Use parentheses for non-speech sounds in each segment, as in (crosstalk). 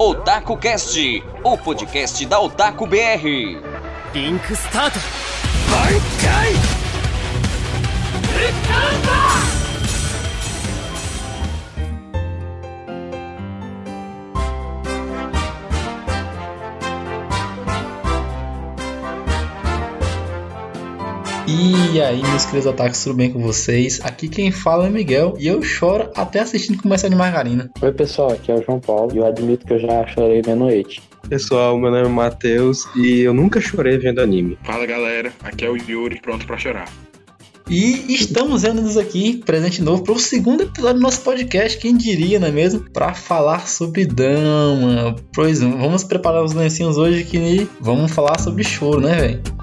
Otaku Cast, o podcast da Otaku BR. リンクスタート E aí, meus queridos ataques, tudo bem com vocês? Aqui quem fala é Miguel e eu choro até assistindo Comercial de Margarina. Oi pessoal, aqui é o João Paulo e eu admito que eu já chorei vendo It. Pessoal, meu nome é Matheus e eu nunca chorei vendo anime. Fala galera, aqui é o Yuri, pronto pra chorar. E estamos reunidos aqui, presente novo, para o segundo episódio do nosso podcast, quem diria, não é mesmo? Para falar sobre dama. Pois vamos preparar os lencinhos hoje que vamos falar sobre choro, né, velho?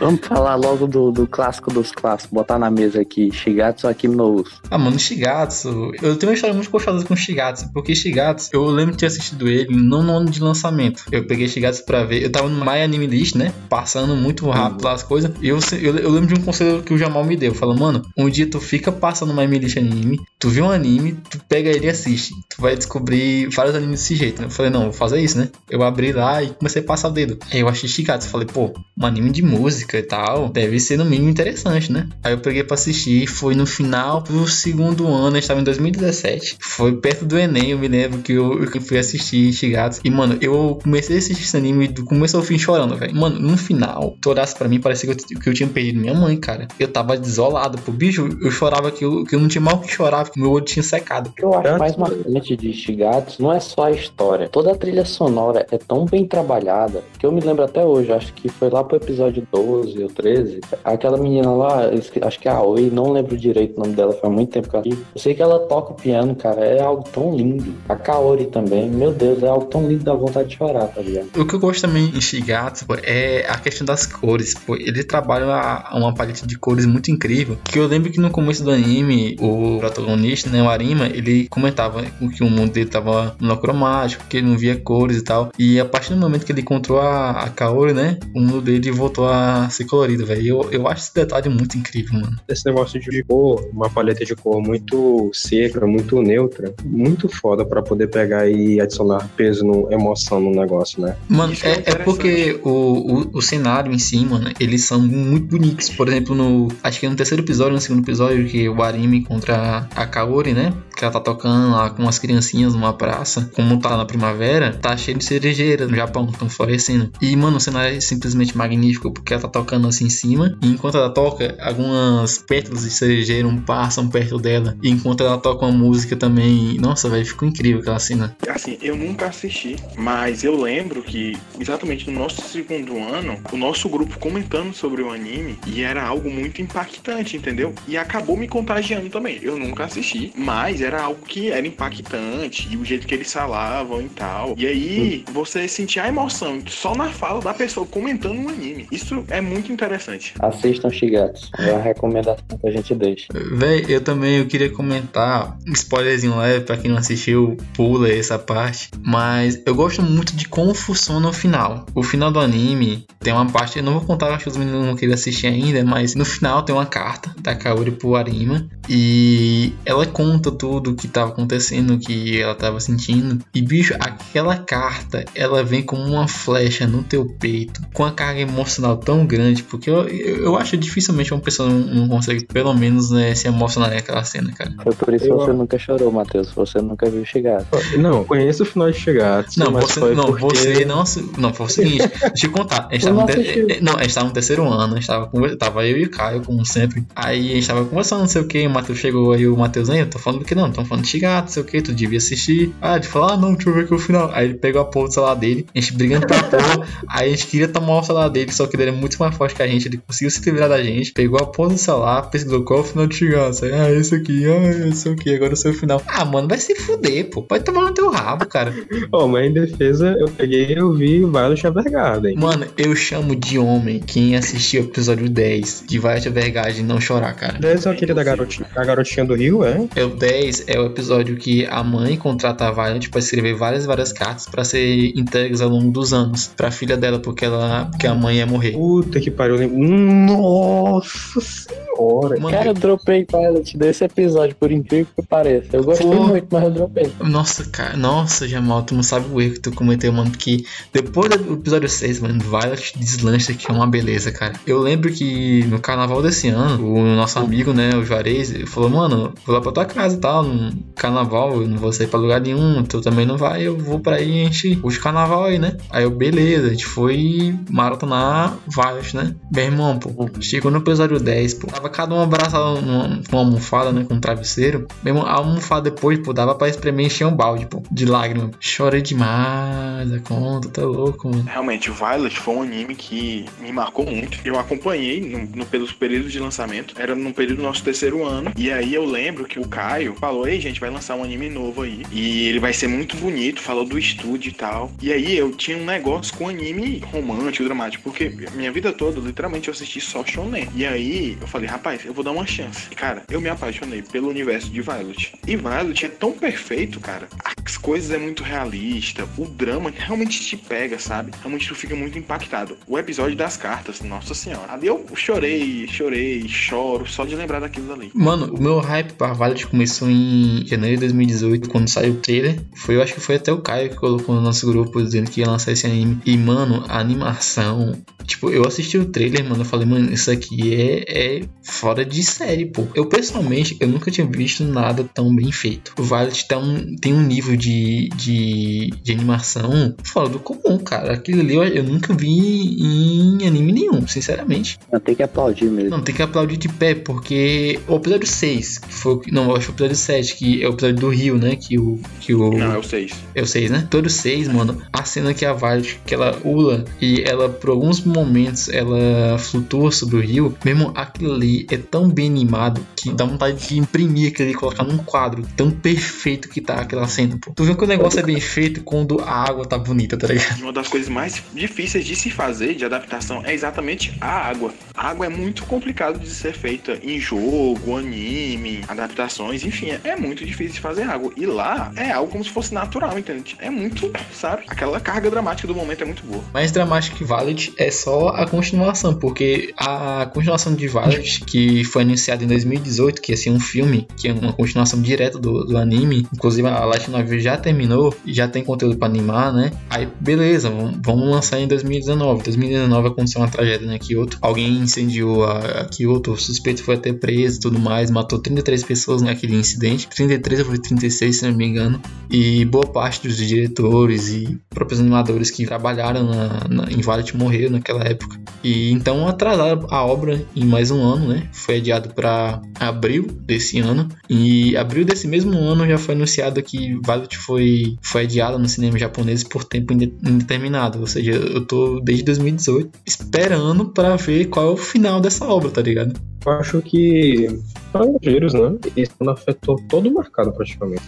Vamos falar logo do, do clássico dos clássicos, botar na mesa aqui, Shigatsu Akimi no Uso. Ah, mano, Shigatsu. Eu tenho uma história muito gostosa com Shigatsu, porque Shigatsu, eu lembro de ter assistido ele não no ano de lançamento. Eu peguei Shigatsu pra ver. Eu tava no My Anime List, né? Passando muito rápido lá as coisas. E eu, eu, eu, lembro de um conselho que o Jamal me deu. Falou, mano, um dia tu fica passando My Anime List anime, tu vê um anime, tu pega ele e assiste. Tu vai descobrir vários animes desse jeito. Eu falei, não, vou fazer isso, né? Eu abri lá e comecei a passar o dedo. Aí eu achei Shigatsu. Falei, pô, um anime de música e tal, deve ser no mínimo interessante, né? Aí eu peguei pra assistir, foi no final do segundo ano, eu estava em 2017. Foi perto do Enem, eu me lembro que eu, eu fui assistir Shigatsu. E, mano, eu comecei a assistir esse anime do começo ao fim chorando, velho. Mano, no final, tu olhasse pra mim, parecia que eu, que eu tinha perdido minha mãe, cara. Eu tava desolado, pro bicho, eu chorava que eu, que eu não tinha mal que chorava, que meu olho tinha secado. O que eu acho mais marcante de Shigatsu não é só a história. Toda a trilha sonora é tão bem trabalhada que eu me lembro até hoje, acho que foi lá pro episódio 12 ou 13. Aquela menina lá, acho que é a Oi, não lembro direito o nome dela, faz muito tempo que eu vi. Eu sei que ela toca o piano, cara, é algo tão lindo. A Kaori também, meu Deus, é algo tão lindo, dá vontade de chorar, tá ligado? O que eu gosto também em Shigatsu pô, é a questão das cores. Pô. Ele trabalha uma, uma paleta de cores muito incrível. Que eu lembro que no começo do anime, o protagonista, né, o Arima, ele comentava que o mundo dele tava monocromático, que ele não via cores e tal. E a partir do momento que ele encontrou a, a Kaori, né, o mundo dele voltou a ser colorido, velho. Eu, eu acho esse detalhe muito incrível, mano. Esse negócio de cor, uma paleta de cor muito seca, muito neutra, muito foda pra poder pegar e adicionar peso, no, emoção no negócio, né? Mano, é é, é porque o, o, o cenário em si, mano, eles são muito bonitos. Por exemplo, no. Acho que no terceiro episódio, no segundo episódio, que o Arimi encontra a Kaori, né? Que ela tá tocando lá com as criancinhas numa praça. Como tá na primavera, tá cheio de cerejeiras no Japão, estão florescendo. E, mano, o cenário é simplesmente magnífico, porque ela tá tocando assim em cima. E enquanto ela toca, algumas pétalas de cerejeiro passam perto dela. E enquanto ela toca uma música também. Nossa, velho, ficou incrível aquela cena. Assim, eu nunca assisti, mas eu lembro que exatamente no nosso segundo ano, o nosso grupo comentando sobre o anime e era algo muito impactante, entendeu? E acabou me contagiando também. Eu nunca assisti, mas era algo que era impactante e o jeito que eles falavam e tal. E aí você sentia a emoção só na fala da pessoa comentando um anime. Isso é muito interessante. Assistam Shigatsu, é a recomendação que a gente deixa. Véi, eu também eu queria comentar um spoilerzinho leve pra quem não assistiu, pula essa parte. Mas eu gosto muito de como funciona o final. O final do anime tem uma parte, eu não vou contar, acho que os meninos não queriam assistir ainda, mas no final tem uma carta da Kaori pro Arima e ela conta tudo o que tava acontecendo, o que ela tava sentindo. E bicho, aquela carta, ela vem como uma flecha no teu peito, com a carga emocional tão grande, porque eu, eu, eu acho dificilmente uma pessoa não, não consegue, pelo menos, né, se emocionar naquela cena, cara. Foi por isso que Eu- você nunca chorou, Matheus, você nunca viu Shigatsu. Não, conheço o final de Shigatsu, Não, mas você, foi não, porque... você não, não, foi o seguinte, deixa eu contar. A gente (laughs) Eu tava, não no te- assisti. eh, não, a gente tava no terceiro ano, a gente tava, tava eu e o Caio, como sempre. Aí a gente tava conversando, não sei o que, o Matheus chegou aí, o Matheus, aí, eu tô falando do que não, tô falando de Shigatsu, não sei o que, tu devia assistir. Ah, de falar, ah, não, deixa eu ver aqui o final. Aí ele pegou a porra do celular dele, a gente brigando pra porra, (laughs) aí a gente queria tomar o celular dele, só que ele era muito mais forte que a gente, ele conseguiu se livrar da gente, pegou a porra do celular, pesquisou qual é o final de Shigatsu. Aí, ah, esse aqui, ah, esse aqui, agora eu sei o final. Ah, mano, vai se fuder, pô, pode tomar no teu rabo, cara. Ó, mas em defesa, eu peguei e eu vi Violet Evergarden. Mano, eu chamo de homem quem assistiu o episódio 10 de Violet Evergarden não chorar, cara. Esse é aquele da garotinha, a garotinha do Rio, é? É o 10 é o episódio que a mãe contrata a Violet pra escrever várias várias cartas pra ser entregues ao longo dos anos pra filha dela porque ela porque a mãe ia morrer. Puta que pariu, eu lembro. Nossa senhora! hora. Mano, Cara, eu dropei Violet desse episódio, por incrível que pareça. Eu gostei Pô. muito, mas eu dropei. Nossa, cara, nossa, Jamal, tu não sabe o erro que tu cometeu, mano. Porque depois do episódio 6, mano, Violet deslancha que é uma beleza, cara. Eu lembro que no carnaval desse ano, o nosso amigo, né, o Juarez, falou, mano, vou lá pra tua casa e tal. No carnaval, eu não vou sair pra lugar nenhum, tu também não vai, eu vou pra aí, a gente curte o carnaval aí, né? Aí eu, beleza, a gente foi maratonar Violet, né? Meu irmão, pô, chegou no episódio 10, pô, tava cada um abraçado com uma almofada, né, com um travesseiro. Meu irmão, a almofada depois, pô, dava pra espremer encher um balde, pô, de lágrimas. Chorei demais, a conta, tá louco, mano. Realmente, Violet foi um anime que me marcou muito. Eu acompanhei no, no, pelos períodos de lançamento. Era no período do nosso terceiro ano. E aí eu lembro que o Caio falou: Ei, gente, vai lançar um anime novo aí. E ele vai ser muito bonito. Falou do estúdio e tal. E aí eu tinha um negócio com anime romântico, dramático. Porque minha vida toda, literalmente, eu assisti só Shonen. E aí eu falei: Rapaz, eu vou dar uma chance. E, cara, eu me apaixonei pelo universo de Violet. E Violet é tão perfeito, cara. As coisas é muito realista. O drama realmente te pega, sabe? Realmente tu fica muito impactado. O episódio das cartas, nossa senhora. Ali eu chorei, chorei, choro, só de lembrar daquilo dali. Mano, o meu hype pra Violet começou em janeiro de 2018, quando saiu o trailer. Foi, eu acho que foi até o Caio que colocou no nosso grupo dizendo que ia lançar esse anime. E, mano, a animação. Tipo, eu assisti o trailer, mano. Eu falei, mano, isso aqui é, é fora de série, pô. Eu, pessoalmente, eu nunca tinha visto nada tão bem feito. O Violet tá um, tem um nível de, de, de animação fora do comum, cara. Aquilo ali eu, eu nunca vi em anime nenhum, sinceramente. Tem que aplaudir mesmo. Não, tem que aplaudir de pé, porque o episódio 6, que foi. o que- Não, eu acho que o episódio 7, que é o episódio do Rio, né? Que o. Que o Não, é o 6. é o 6, né? Todo 6, mano. A cena que a Violet, que ela ula e ela, por alguns momentos, ela flutua sobre o rio. Mesmo aquilo ali é tão bem animado que dá vontade de imprimir aquilo ali e colocar num quadro. Tão perfeito que tá aquela cena, pô. Tu vê que o negócio é bem feito quando a água tá bonita, tá ligado? Uma das coisas mais difíceis de se fazer de adaptação é exatamente a água. A água é muito complicado de ser feita em jogo, anime, adaptações, enfim, é, é muito difícil de fazer água. E lá é algo como se fosse natural, entende? É muito, sabe? Aquela carga dramática do momento é muito boa. Mais dramático que Violet é só a continuação, porque a continuação de Violet, que foi anunciada em 2018, que ia ser um filme, que é uma continuação direta do, do anime, inclusive a Light Novel já terminou já tem conteúdo pra animar, né? Aí, beleza, vamos, lançar em 2019. 2019 aconteceu uma tragédia na Kyoto, alguém incendiou a, a Kyoto, o suspeito foi até preso e tudo mais, matou 33 pessoas naquele incidente, 33 ou foi 36, se não me engano, e boa parte dos diretores e próprios animadores que trabalharam na, na, em Violet morreram naquela época. E então atrasaram a obra em mais um ano, né? Foi adiado para abril desse ano. E abril desse mesmo ano já foi anunciado que Violet foi, foi adiada no cinema japonês por tempo inde- indeterminado. Ou seja, eu tô desde 2018 esperando para ver qual é o final dessa obra, tá ligado? Eu acho que estrangeiros, né? Isso afetou todo o mercado praticamente.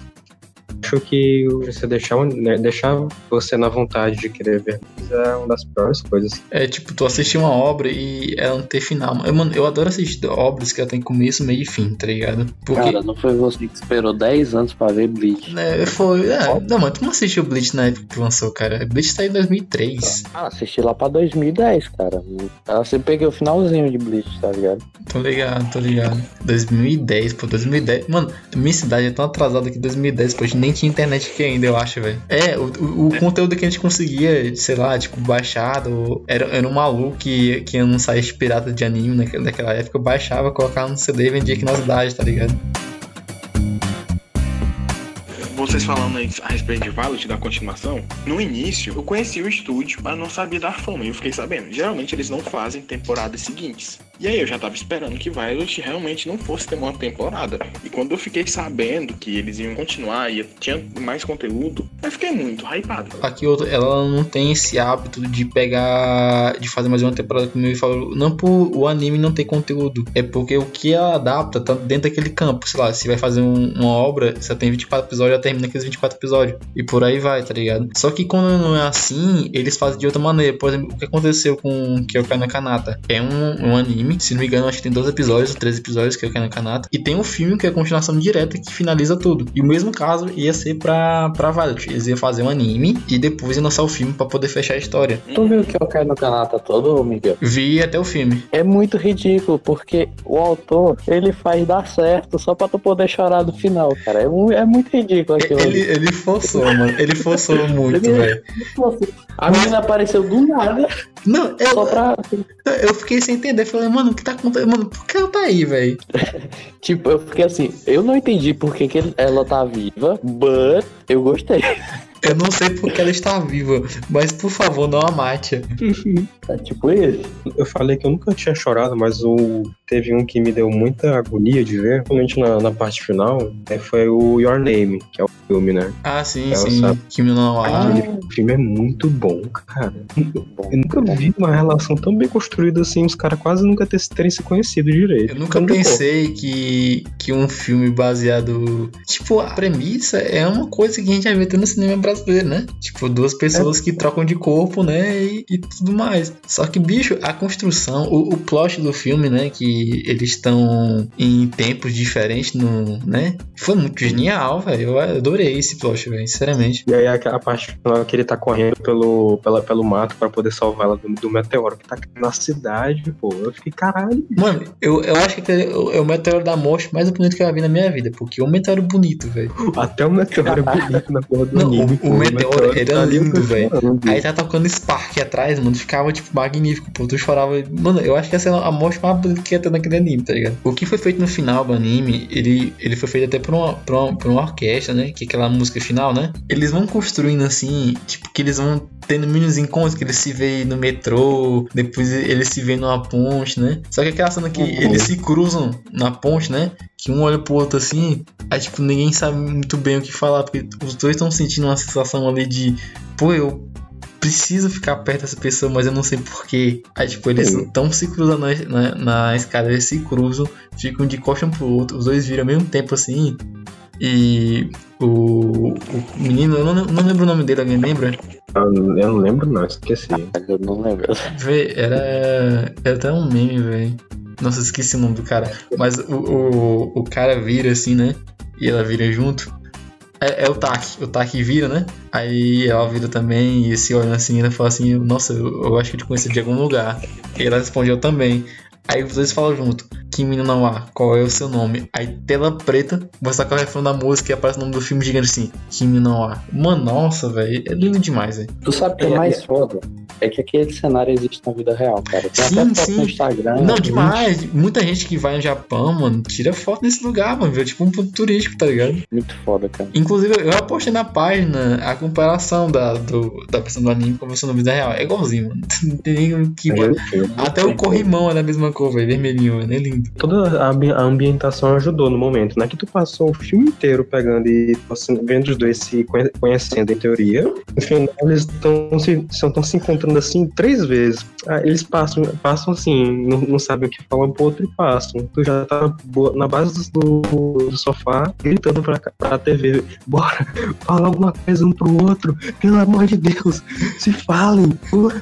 Acho que você deixar, né, deixar você na vontade de querer ver é uma das piores coisas. É tipo, tu assistir uma obra e ela não ter final. Eu, mano, eu adoro assistir obras que ela tem começo, meio e fim, tá ligado? Porque. Cara, não foi você que esperou 10 anos pra ver Bleach. né, foi. É, não, mano, tu não assistiu Bleach na época que lançou, cara. Bleach saiu em 2003. Ah, assisti lá pra 2010, cara. Eu sempre peguei o finalzinho de Bleach, tá ligado? Tô ligado, tô ligado. 2010, pô, 2010. Mano, minha cidade é tão atrasada que 2010, pô, a gente nem tinha internet aqui ainda, eu acho, velho. É, o, o, o conteúdo que a gente conseguia, sei lá, tipo, baixado, era, era um maluco que, que ia num site pirata de anime naquela, naquela época, eu baixava, colocava no CD e vendia aqui na cidade, tá ligado? Vocês falando a respeito de Violet, da continuação, no início eu conheci o estúdio, mas não sabia da fama, e eu fiquei sabendo. Geralmente eles não fazem temporadas seguintes. E aí eu já tava esperando que Violet realmente não fosse ter uma temporada. E quando eu fiquei sabendo que eles iam continuar e tinha mais conteúdo, eu fiquei muito hypado. Aqui ela não tem esse hábito de pegar, de fazer mais uma temporada como ele falou, não por o anime não ter conteúdo, é porque o que ela adapta tá dentro daquele campo, sei lá, se vai fazer um- uma obra, você tem 24 episódios, ela termina aqueles 24 episódios, e por aí vai, tá ligado? Só que quando não é assim, eles fazem de outra maneira, por exemplo, o que aconteceu com Kyokai no Kanata, é um, um anime. Se não me engano, acho que tem dois episódios, três episódios que é o Ken Kanata. E tem um filme que é a continuação direta que finaliza tudo. E o mesmo caso ia ser pra, pra Violet. Eles iam fazer um anime e depois iam lançar o filme pra poder fechar a história. Tu viu que eu caio no Kanata todo, Miguel? Vi até o filme. É muito ridículo, porque o autor, ele faz dar certo só pra tu poder chorar no final, cara. É, é muito ridículo aquilo. Ele, ele forçou, mano. Ele forçou (laughs) muito, Ele- velho. A menina apareceu do nada, Não, eu, só pra. eu fiquei sem entender. Falei, mano, o que tá acontecendo? Mano, por que ela tá aí, velho? (laughs) Tipo, eu fiquei assim, eu não entendi por que, que ele- ela tá viva, but eu gostei. (laughs) Eu não sei por que ela está viva, mas por favor, não a mate. É tipo isso. Eu falei que eu nunca tinha chorado, mas o... teve um que me deu muita agonia de ver, principalmente na, na parte final, né, foi o Your Name, que é o filme, né? Ah, sim, Ela sim. sabe. Kimi no. Aquele filme é muito bom, cara. Bom. Eu nunca vi uma relação tão bem construída assim, os caras quase nunca ter- terem se conhecido direito. Eu nunca pô, pensei que, que um filme baseado. Tipo, a premissa é uma coisa que a gente já vê no cinema brasileiro, né? Tipo, duas pessoas que trocam de corpo, né? E, e tudo mais. Só que, bicho, a construção, o, o plot do filme, né? Que eles estão em tempos diferentes, no, né? Foi muito genial, velho. Eu adorei esse plot, velho, sinceramente. E aí a, a parte final que ele tá correndo pelo, pela, pelo mato pra poder salvar ela do, do meteoro que tá na cidade, pô. Eu fiquei, caralho. Mano, eu, eu acho que é o, é o meteoro da morte mais bonito que eu já vi na minha vida. Porque é um meteoro bonito, velho. Até o meteoro é (laughs) bonito na porra do Não, anime, o- pô. o meteoro era tá ali, eu lindo, velho. Aí tá tocando Spark atrás, mano. Ficava, tipo, magnífico, pô. Tu chorava. Mano, eu acho que essa é a morte mais bonita que ia ter naquele anime, tá ligado? O que foi feito no final do anime, ele, ele foi feito até por uma, por, uma, por uma orquestra, né? Que é aquela música final, né? Eles vão construindo assim, tipo, que eles vão tendo mini encontros, que eles se veem no metrô, depois eles se veem numa ponte, né? Só que aquela cena que eles se cruzam na ponte, né? Que um olha pro outro assim, aí tipo, ninguém sabe muito bem o que falar, porque os dois estão sentindo uma sensação ali de, pô, eu preciso ficar perto dessa pessoa, mas eu não sei porquê. Aí, tipo, eles estão se cruzando na, na, na escada, eles se cruzam, ficam de coxa um pro outro, os dois viram ao mesmo tempo assim. E o, o menino, eu não, não lembro o nome dele, alguém lembra? Eu não lembro, não, esqueci. Eu não lembro. (laughs) Vê, era, era até um meme, velho. Nossa, esqueci o nome do cara. Mas o, o, o cara vira assim, né? E ela vira junto. É, é o Taki. O Taki vira, né? Aí ela vira também e se olha assim, ela fala assim, nossa, eu, eu acho que eu te conheci de algum lugar. E ela responde, eu também. Aí os dois falam junto, Kimi no Nawa, qual é o seu nome? Aí tela preta, você tá com a refrão da música e aparece o nome do filme gigante assim, Kimi no Nawa. Mano, nossa, velho, é lindo demais, velho. Tu sabe o que é mais foda? É que aquele cenário existe na vida real, cara. Tem Sim, até sim. no Instagram. Não, demais. Muita gente que vai no Japão, mano, tira foto nesse lugar, mano. Viu? Tipo um ponto turístico, tá ligado? Muito foda, cara. Inclusive, eu apostei na página a comparação da, do, da versão do anime com a versão da vida real. É igualzinho, mano. (laughs) Não tem nem o que. mano. Até o corrimão é da mesma cor, velho. Vermelhinho, mano. É lindo. Toda a, ambi- a ambientação ajudou no momento, né? Que tu passou o filme inteiro pegando e assim, vendo os dois se conhe- conhecendo em teoria. No final, eles estão se, se encontrando assim três vezes. Ah, eles passam, passam assim, não, não sabem o que falar pro outro e passam. Tu já tá na, base do, do sofá, gritando pra, pra TV: Bora, (laughs) fala alguma coisa um pro outro, pelo amor de Deus, se falem. (laughs)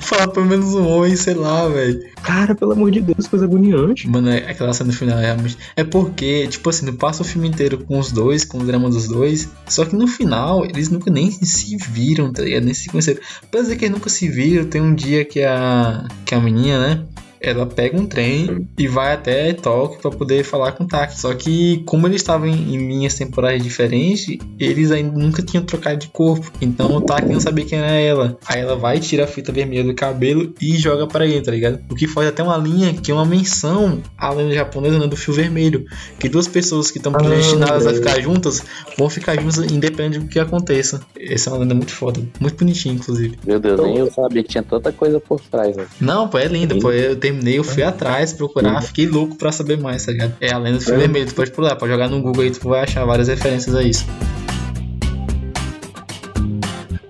Fala pelo menos um oi, sei lá, velho. Cara, pelo amor de Deus, coisa agoniante. Mano, é- aquela cena final é realmente. É porque, tipo assim, passa o filme inteiro com os dois, com o drama dos dois. Só que no final, eles nunca nem se viram, tá ligado? Nem se conheceram. Dizer que eles nunca se viram, tem um dia que a. que a menina, né? Ela pega um trem e vai até Tóquio pra poder falar com o Taki. Só que, como eles estavam em, em linhas temporais diferentes, eles ainda nunca tinham trocado de corpo. Então o Taki não sabia quem era ela. Aí ela vai, tira a fita vermelha do cabelo e joga pra ele, tá ligado? O que faz até uma linha que é uma menção à lenda japonesa né, do fio vermelho. Que duas pessoas que estão predestinadas a ficar juntas vão ficar juntas independente do que aconteça. Essa é uma lenda muito foda. Muito bonitinha, inclusive. Meu Deus, nem eu sabia que tinha tanta coisa por trás, velho. Não, pô, é linda, pô. Eu terminei, eu fui atrás procurar, fiquei louco pra saber mais, tá ligado? É a lenda do fio É. vermelho, tu pode pular, pode jogar no Google aí, tu vai achar várias referências a isso.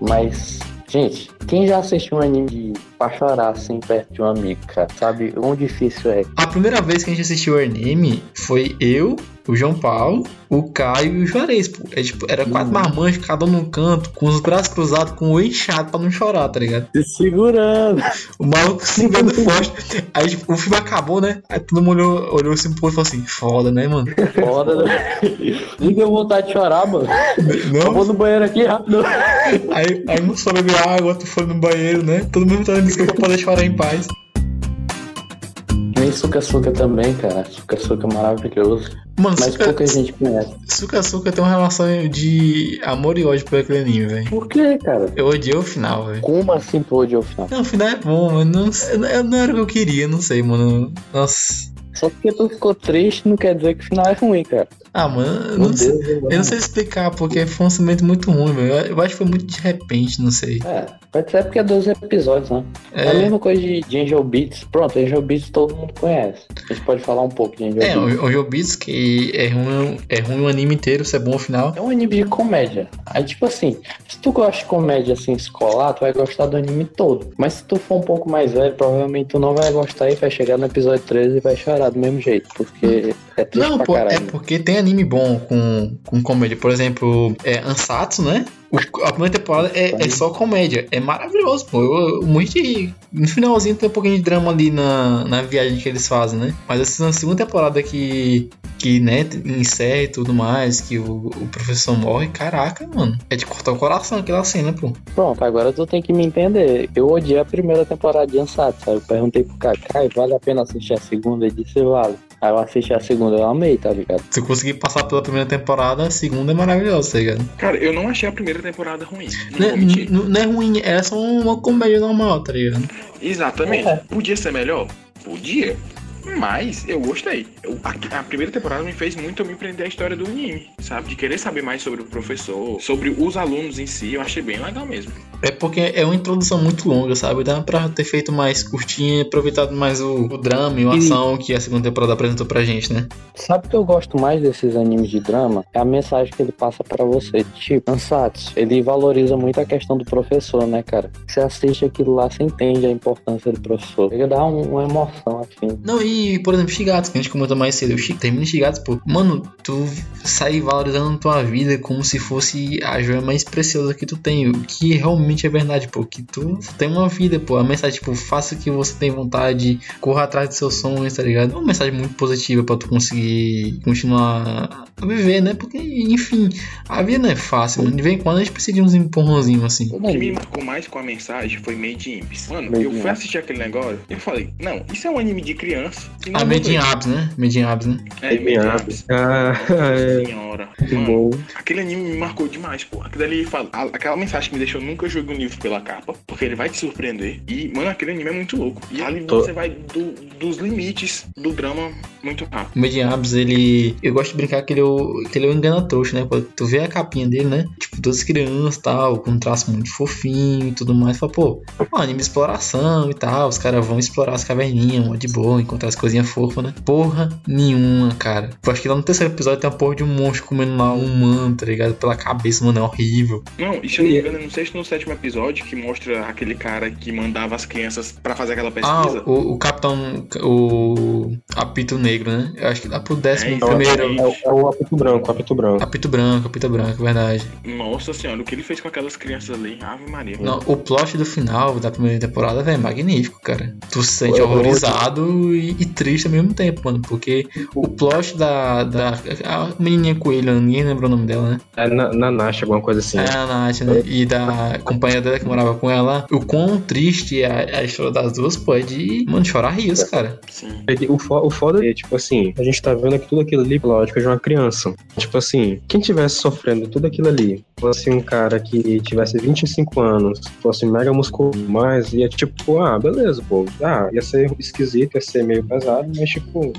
Mas, gente, quem já assistiu um anime de pra chorar assim perto de um amigo, cara? Sabe o quão difícil é? A primeira vez que a gente assistiu o anime foi eu, o João Paulo, o Caio e o Juarez, pô. É, tipo, era quatro marmanjos, cada um num canto, com os braços cruzados, com o olho inchado pra não chorar, tá ligado? Se segurando. O maluco se vendo forte. Aí tipo, o filme acabou, né? Aí todo mundo olhou, olhou assim pro outro e falou assim: foda, né, mano? Foda, né? Nem deu vontade de chorar, mano. Eu Não, vou no banheiro aqui rápido. Aí, aí um só bebeu água, outro foi no banheiro, né? Todo mundo tá dizendo pra poder chorar em paz. Nem Suca Suca também, cara. Suca Suca é maravilhoso. Mano, Mas Suka, pouca gente conhece. Suka tem uma relação de amor e ódio por aquele anime, velho. Por quê, cara? Eu odiei o final, velho. Como assim tu odiou o final? Não, o final é bom, mas não, eu- não era o que eu queria, não sei, mano. Nossa. Só porque tu ficou triste não quer dizer que o final é ruim, cara. Ah, mano, eu Meu não, sei, Deus, eu não sei explicar, porque foi um lançamento muito ruim, velho. Eu- Eu acho que foi muito de repente, não sei. É, pode ser porque é 12 episódios, né? É, a É, mesma coisa de, de Angel Beats. Pronto, Angel Beats todo mundo conhece. A gente pode falar um pouco de Angel é Beats. o, o Jobits, que é ruim, é ruim o anime inteiro, se é bom o final. É um anime de comédia. Aí, tipo assim, se tu gosta de comédia assim, escolar, tu vai gostar do anime todo. Mas se tu for um pouco mais velho, provavelmente tu não vai gostar e vai chegar no episódio 13 e vai chorar do mesmo jeito. Porque é triste Não, pra pô, é caralho. porque tem anime bom com, com comédia. Por exemplo, é Ansatsu, né? O- a primeira temporada é, é só comédia. É maravilhoso, pô. Eu, eu muito rir. No finalzinho tem um pouquinho de drama ali na, na viagem que eles fazem, né? Mas assim, na segunda temporada que, que né, encerra e tudo mais, que o, o professor morre, caraca, mano. É de cortar o coração aquela cena, pô. Pronto, agora tu tem que me entender. Eu odiei a primeira temporada de Ansatsu, sabe? Eu perguntei pro Kakai, vale a pena assistir a segunda? Ele disse, vale. Aí eu assisti a segunda, eu amei, tá ligado? Se eu conseguir passar pela primeira temporada, a segunda é maravilhosa, tá ligado? Cara, eu não achei a primeira temporada ruim. Não Não, não é ruim, é só uma comédia normal, tá ligado? Exatamente. É. Podia ser melhor? Podia. Mas eu gostei. Eu- a, a primeira temporada me fez muito me prender a história do anime, sabe? De querer saber mais sobre o professor, sobre os alunos em si. Eu achei bem legal mesmo. É porque é uma introdução muito longa, sabe? Dá pra ter feito mais curtinha e aproveitado mais o, o drama e a ação que a segunda temporada apresentou pra gente, né? Sabe o que eu gosto mais desses animes de drama? É a mensagem que ele passa pra você. Tipo, Ansatsu, ele valoriza muito a questão do professor, né, cara? Você assiste aquilo lá, você entende a importância do professor. Ele dá um- uma emoção, assim. Não, e, por exemplo, Shigatsu, que a gente comentou mais cedo. O Shi- termina Shigatsu, pô. Mano, tu sai valorizando tua vida como se fosse a joia mais preciosa que tu tem. O que realmente é verdade, pô. Que tu tem uma vida, pô. A mensagem, tipo, faça o que você tem vontade, corra atrás dos seus sonhos, tá ligado? É uma mensagem muito positiva pra tu conseguir continuar a viver, né? Porque, enfim, a vida não é fácil, mano. De vez em quando a gente precisa de uns empurrãozinhos assim. O que me marcou mais com a mensagem foi Made in Imps. Mano, Made eu fui assistir aquele negócio e eu falei, não, isso é um anime de criança. A vou Made in né? Made in Abs, né? É, Made in Imps. Ah, Nossa é, senhora. que Mano, bom. aquele anime me marcou demais, pô. Aquilo ali fala, a- aquela mensagem que me deixou nunca jogar um livro pela capa, porque ele vai te surpreender. E, mano, aquele anime é muito louco. E ali Tô- você vai do- dos limites do drama muito rápido. O Made in Abs, ele. Eu gosto de brincar que ele é o, que ele é o engana-trouxa, né? Quando tu vê a capinha dele, né? Tipo, todas crianças e tal, com um traço muito fofinho e tudo mais. Fala, pô, um anime de exploração e tal. Os caras vão explorar as caverninhas, mó de boa, encontrar as coisinhas fofas, né? Porra nenhuma, cara. Eu acho que lá no terceiro episódio tem uma porra de um monstro comendo lá um humano, tá ligado? Pela cabeça, mano, é horrível. Não, e se eu não me engano, é no sexto ou no sétimo episódio que mostra aquele cara que mandava as crianças pra fazer aquela Ah, pesquisa. o, o Capitão. O. Apito Negro, né? Eu acho que lá pro décimo É, primeiro. exatamente. É, o- é o apito branco, o apito branco. Apito Branco, Apito Branco, verdade. Nossa senhora, o que ele fez com aquelas crianças ali, Ave Maria. Não, o plot do final da primeira temporada véio, é magnífico, cara. Tu se sente horrorizado e, e triste ao mesmo tempo, mano. Porque o plot da, da. A menininha coelho, ninguém lembra o nome dela, né? É na, na alguma coisa assim. É a Nath, né? E da companheira dela que morava com ela. O quão triste é a, a história das duas, pô, é de, mano, chorar rios, cara. Sim. O, fo- o foda é, tipo assim, a gente tá vendo aqui tudo aquilo ali pela ótica de uma criança. Tipo assim, quem tivesse sofrendo tudo aquilo ali, fosse um cara que tivesse 25 anos, fosse mega musculoso, mas ia tipo, ah, beleza, pô. Ah, ia ser esquisito, ia ser meio pesado, mas tipo,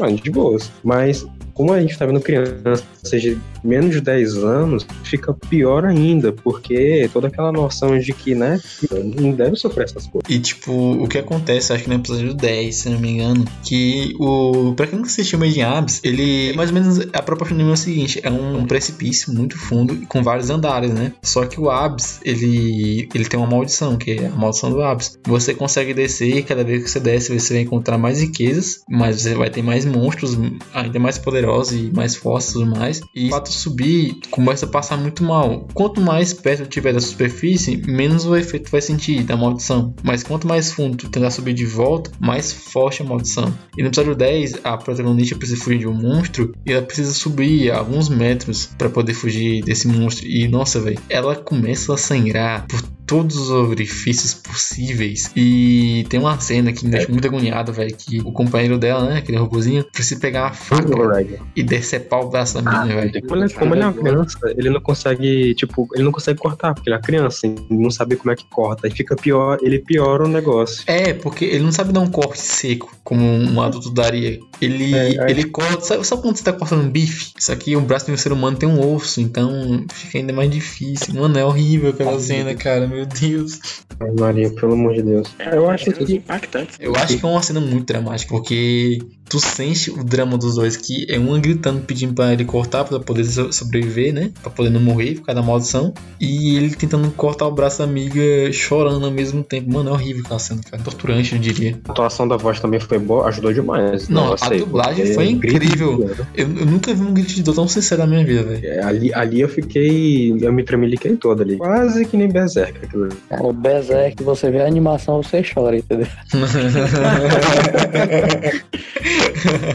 ah, de boas. Mas como a gente tá vendo criança, seja menos de 10 anos, fica pior ainda, porque toda aquela noção de que, né, não deve sofrer essas coisas. E tipo, o que acontece, acho que no episódio 10, se não me engano, que o. Pra quem nunca assistiu Made in Abyss, ele. Mais ou menos a proposta do anime é o seguinte: é um, um precipício muito fundo com vários andares, né? Só que o Abyss, ele. ele tem uma maldição, que é a maldição do Abyss. Você consegue descer e cada vez que você desce, você vai encontrar mais riquezas, mas você vai ter mais monstros ainda mais poderosos ferozes e mais fortes e tudo mais. E o fato subir começa a passar muito mal. Quanto mais perto tiver da superfície, menos o efeito vai sentir da maldição. Mas quanto mais fundo tentar subir de volta, mais forte a maldição. E no episódio 10, a protagonista precisa fugir de um monstro e ela precisa subir alguns metros para poder fugir desse monstro. E nossa, velho, ela começa a sangrar por todos os orifícios possíveis. E tem uma cena que me deixa muito agoniado, velho. Que o companheiro dela, né? Aquele robôzinho, precisa pegar uma faca e decepar o braço da menina, velho. Como ele, como ele é uma criança, ele não consegue, tipo, ele não consegue cortar, porque ele é uma criança, ele não sabe como é que corta. E fica pior, ele piora o negócio. É, porque ele não sabe dar um corte seco, como um adulto daria. Ele, É, ele corta. Sabe, sabe quando você tá cortando um bife? Isso aqui, o braço de um ser humano tem um osso, então fica ainda mais difícil. Mano, é horrível aquela cena, cara. Meu Deus. Ai, Maria, pelo amor de Deus. Eu acho cenas que impactantes. Eu acho que é uma cena muito dramática, porque tu sente o drama dos dois, que é uma gritando, pedindo pra ele cortar pra poder so- sobreviver, né? Pra poder não morrer, ficar da maldição. E ele tentando cortar o braço da amiga, chorando ao mesmo tempo. Mano, é horrível aquela cena, cara. Torturante, eu diria. a atuação da voz também foi boa, ajudou demais. Não, Nossa, a dublagem foi é incrível. Eu, eu nunca vi um grito de dor tão sincero na minha vida, velho. É, ali, ali eu fiquei. Eu me tremeliquei todo ali. Quase que nem Berserk. Aquilo. ali. Cara, o Berserk, você vê a animação, você chora, entendeu? (laughs) (laughs)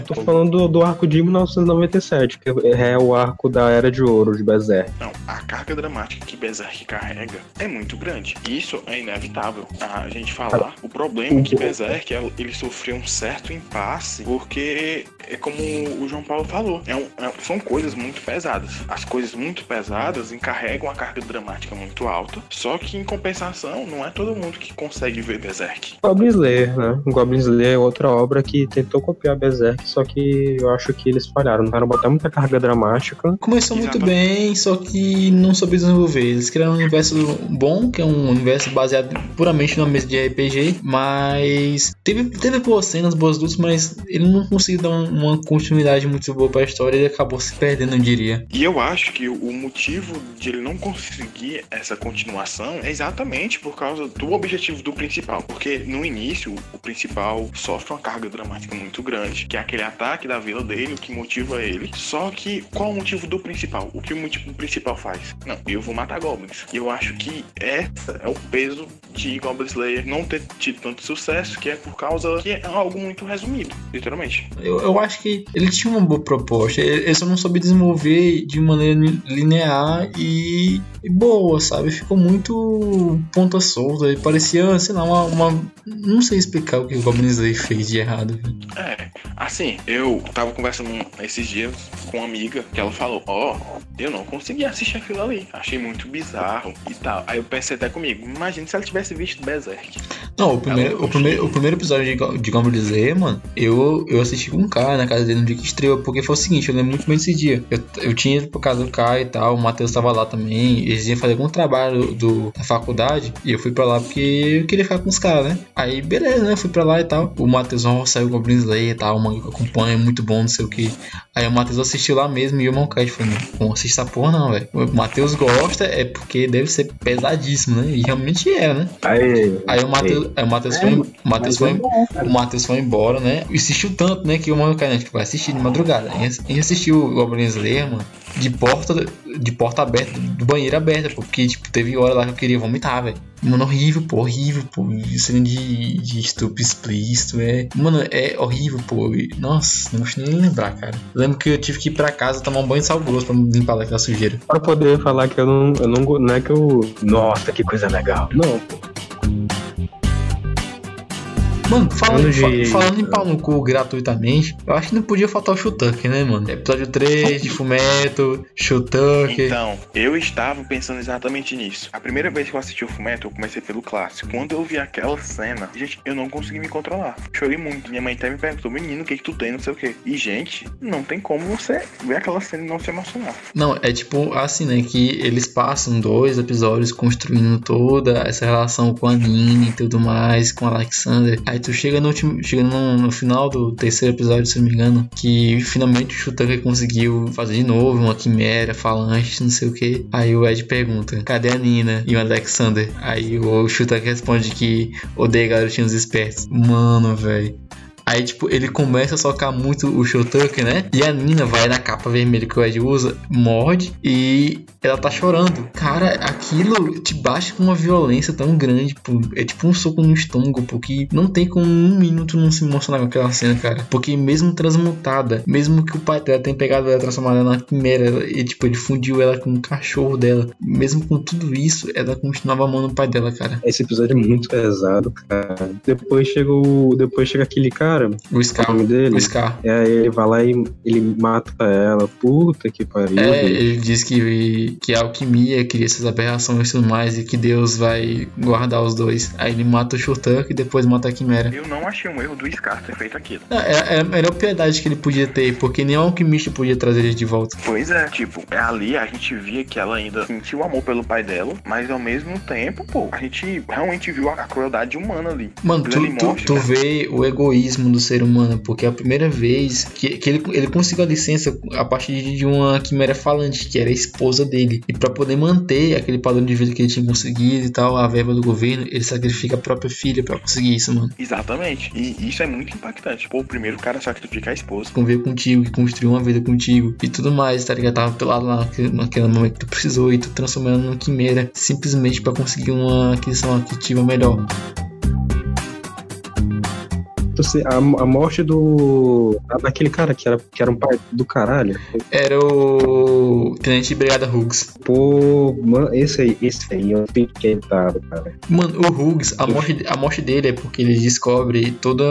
Tô falando do, do arco de 1997, que é o arco da Era de Ouro de Berserk. Não, a carga dramática que Berserk carrega é muito grande. Isso é inevitável a gente falar. O problema é que Berserk ele sofreu um certo impasse porque é como o João Paulo falou, é um- é- são coisas muito pesadas. As coisas muito pesadas encarregam a carga dramática muito alta. Só que em compensação, não é todo mundo que consegue ver Berserk. Goblin Slayer, né? Goblin Slayer é outra obra que tentou copiar Berserk, só que eu acho que eles falharam. Tentaram botar muita carga dramática. Começou muito Exatamente. bem, só que não soube desenvolver. Eles criaram um universo bom, que é um universo baseado puramente numa mesa de RPG, mas teve, teve boas cenas, boas lutas, mas ele não conseguiu dar um- uma continuidade muito boa pra história e acabou se perdendo, eu diria. E eu acho que o motivo de ele não conseguir essa continuação é exatamente por causa do objetivo do principal. Porque no início, o principal sofre uma carga dramática muito grande, que é aquele ataque da vila dele, o que motiva ele. Só que qual o motivo do principal? O que o motivo principal faz? Não, eu vou matar goblins. E eu acho que essa é o peso de Goblin Slayer não ter tido tanto sucesso, que é por causa que é algo muito resumido, literalmente. Eu, eu acho que ele tinha uma boa proposta, ele ele só não soube desenvolver de maneira li- linear e, e boa, sabe? Ficou muito ponta solta e parecia, sei lá, uma, uma- Não sei explicar o que o Goblin Slayer fez de errado. É, assim, eu tava conversando esses dias com uma amiga que ela falou, ó, eu não consegui assistir aquilo ali, achei muito bizarro e tal. Aí eu pensei até comigo, imagina se ela tivesse visto Berserk. Não, o primeiro, Ela- o primeiro, o primeiro episódio de, de Goblin Slayer, mano, eu, eu assisti com um cara na casa dele no dia que estreou, porque foi o seguinte, eu lembro muito bem desse dia. Eu, eu tinha ido pra casa do Caio e tal, o Matheus tava lá também, eles iam fazer algum trabalho do, da faculdade, e eu fui pra lá porque eu queria ficar com os caras, né? Aí, beleza, né? Fui pra lá e tal. O Matheus, saiu Goblin Slayer e tal, o manga que é muito bom, não sei o que. Aí o Matheus assistiu lá mesmo e eu Moncat falei, não, essa porra não, velho. O Matheus gosta, é porque deve ser pesadíssimo, né? E realmente era, né? Aí, Aí o Matheus, aí o Matheus É, foi, o Matheus foi, é o Matheus foi embora, né? Assistiu tanto, né? Que o Mano Kainet vai assistir de madrugada. A gente assistiu o Goblin Slayer, mano, de porta, de porta aberta, do banheiro aberta, porque, tipo, teve hora lá que eu queria vomitar, velho. Mano, horrível, pô, horrível, pô. Cena de, de estupro explícito, é. Mano, é horrível, pô. E, Nossa, não gosto nem de lembrar, cara. Eu lembro que eu tive que ir pra casa tomar um banho de sal grosso pra limpar daquela sujeira. pra poder falar que eu não, eu não. Não é que eu. Nossa, que coisa legal. Não, pô. Mano, falando, de- fa- falando em pau no cu gratuitamente, eu acho que não podia faltar o Shutucker, né, mano? Episódio 3 de Fumeto, Shutucker. Então, eu estava pensando exatamente nisso. A primeira vez que eu assisti o Fumeto, eu comecei pelo clássico. Quando eu vi aquela cena, gente, eu não consegui me controlar. Chorei muito. Minha mãe até me perguntou, menino, o que que tu tem, não sei o quê. E, gente, não tem como você ver aquela cena e não se emocionar. Não, é tipo assim, né? Que eles passam dois episódios construindo toda essa relação com a Nina e tudo mais, com o Alexander. Aí tu chega no último. Chega no, no final do terceiro episódio, se não me engano, que finalmente o Shutucker conseguiu fazer de novo uma quimera, falante, não sei o que. Aí o Ed pergunta: cadê a Nina e o Alexander? Aí o Shutucker responde que odeia garotinhos espertos. Mano, velho. Aí, tipo, ele começa a socar muito o Shotuken, né? E a Nina vai na capa vermelha que o Ed usa, morde e ela tá chorando. Cara, aquilo te baixa com uma violência tão grande, pô. É tipo um soco no estômago, porque não tem como um minuto não se emocionar com aquela cena, cara. Porque mesmo transmutada, mesmo que o pai dela tenha pegado ela, transformado ela na quimera, e tipo, ele fundiu ela com o cachorro dela, mesmo com tudo isso, ela continuava amando o pai dela, cara. Esse episódio é muito pesado, cara. Depois chega o. Depois chega aquele cara. O Scar. É o nome dele? O Scar. E aí ele vai lá e ele mata ela. Puta que pariu. É, ele diz que, que a alquimia cria essas aberrações e tudo mais, e que Deus vai guardar os dois. Aí ele mata o Shotank e depois mata a Quimera. Eu não achei um erro do Scar ter feito aquilo. Não, Era, era a melhor piedade que ele podia ter, porque nenhum alquimista podia trazer ele de volta. Pois é, tipo, é ali a gente via que ela ainda sentiu amor pelo pai dela, mas ao mesmo tempo, pô, a gente realmente viu a, a crueldade humana ali. Mano, tu, tu, tu cara. vê o egoísmo do ser humano, porque é a primeira vez que, que ele, ele conseguiu a licença a partir de uma quimera falante, que era a esposa dele. E pra poder manter aquele padrão de vida que ele tinha conseguido e tal, a verba do governo, ele sacrifica a própria filha pra conseguir isso, mano. Exatamente. E isso é muito impactante. Pô, o primeiro cara sacrifica a esposa. Conviver contigo, que construiu uma vida contigo e tudo mais, tá ligado? Tava do lado lá naquele, naquele momento que tu precisou e tu transformando numa quimera simplesmente pra conseguir uma aquisição aquisitiva melhor. Você- A, a morte do. daquele cara que era, que era um pai do caralho. Era o Tenente Brigada Hughes. Pô, mano, esse aí, esse aí eu fiquei dado, cara. Mano, o Hughes, a morte, a morte dele é porque ele descobre todo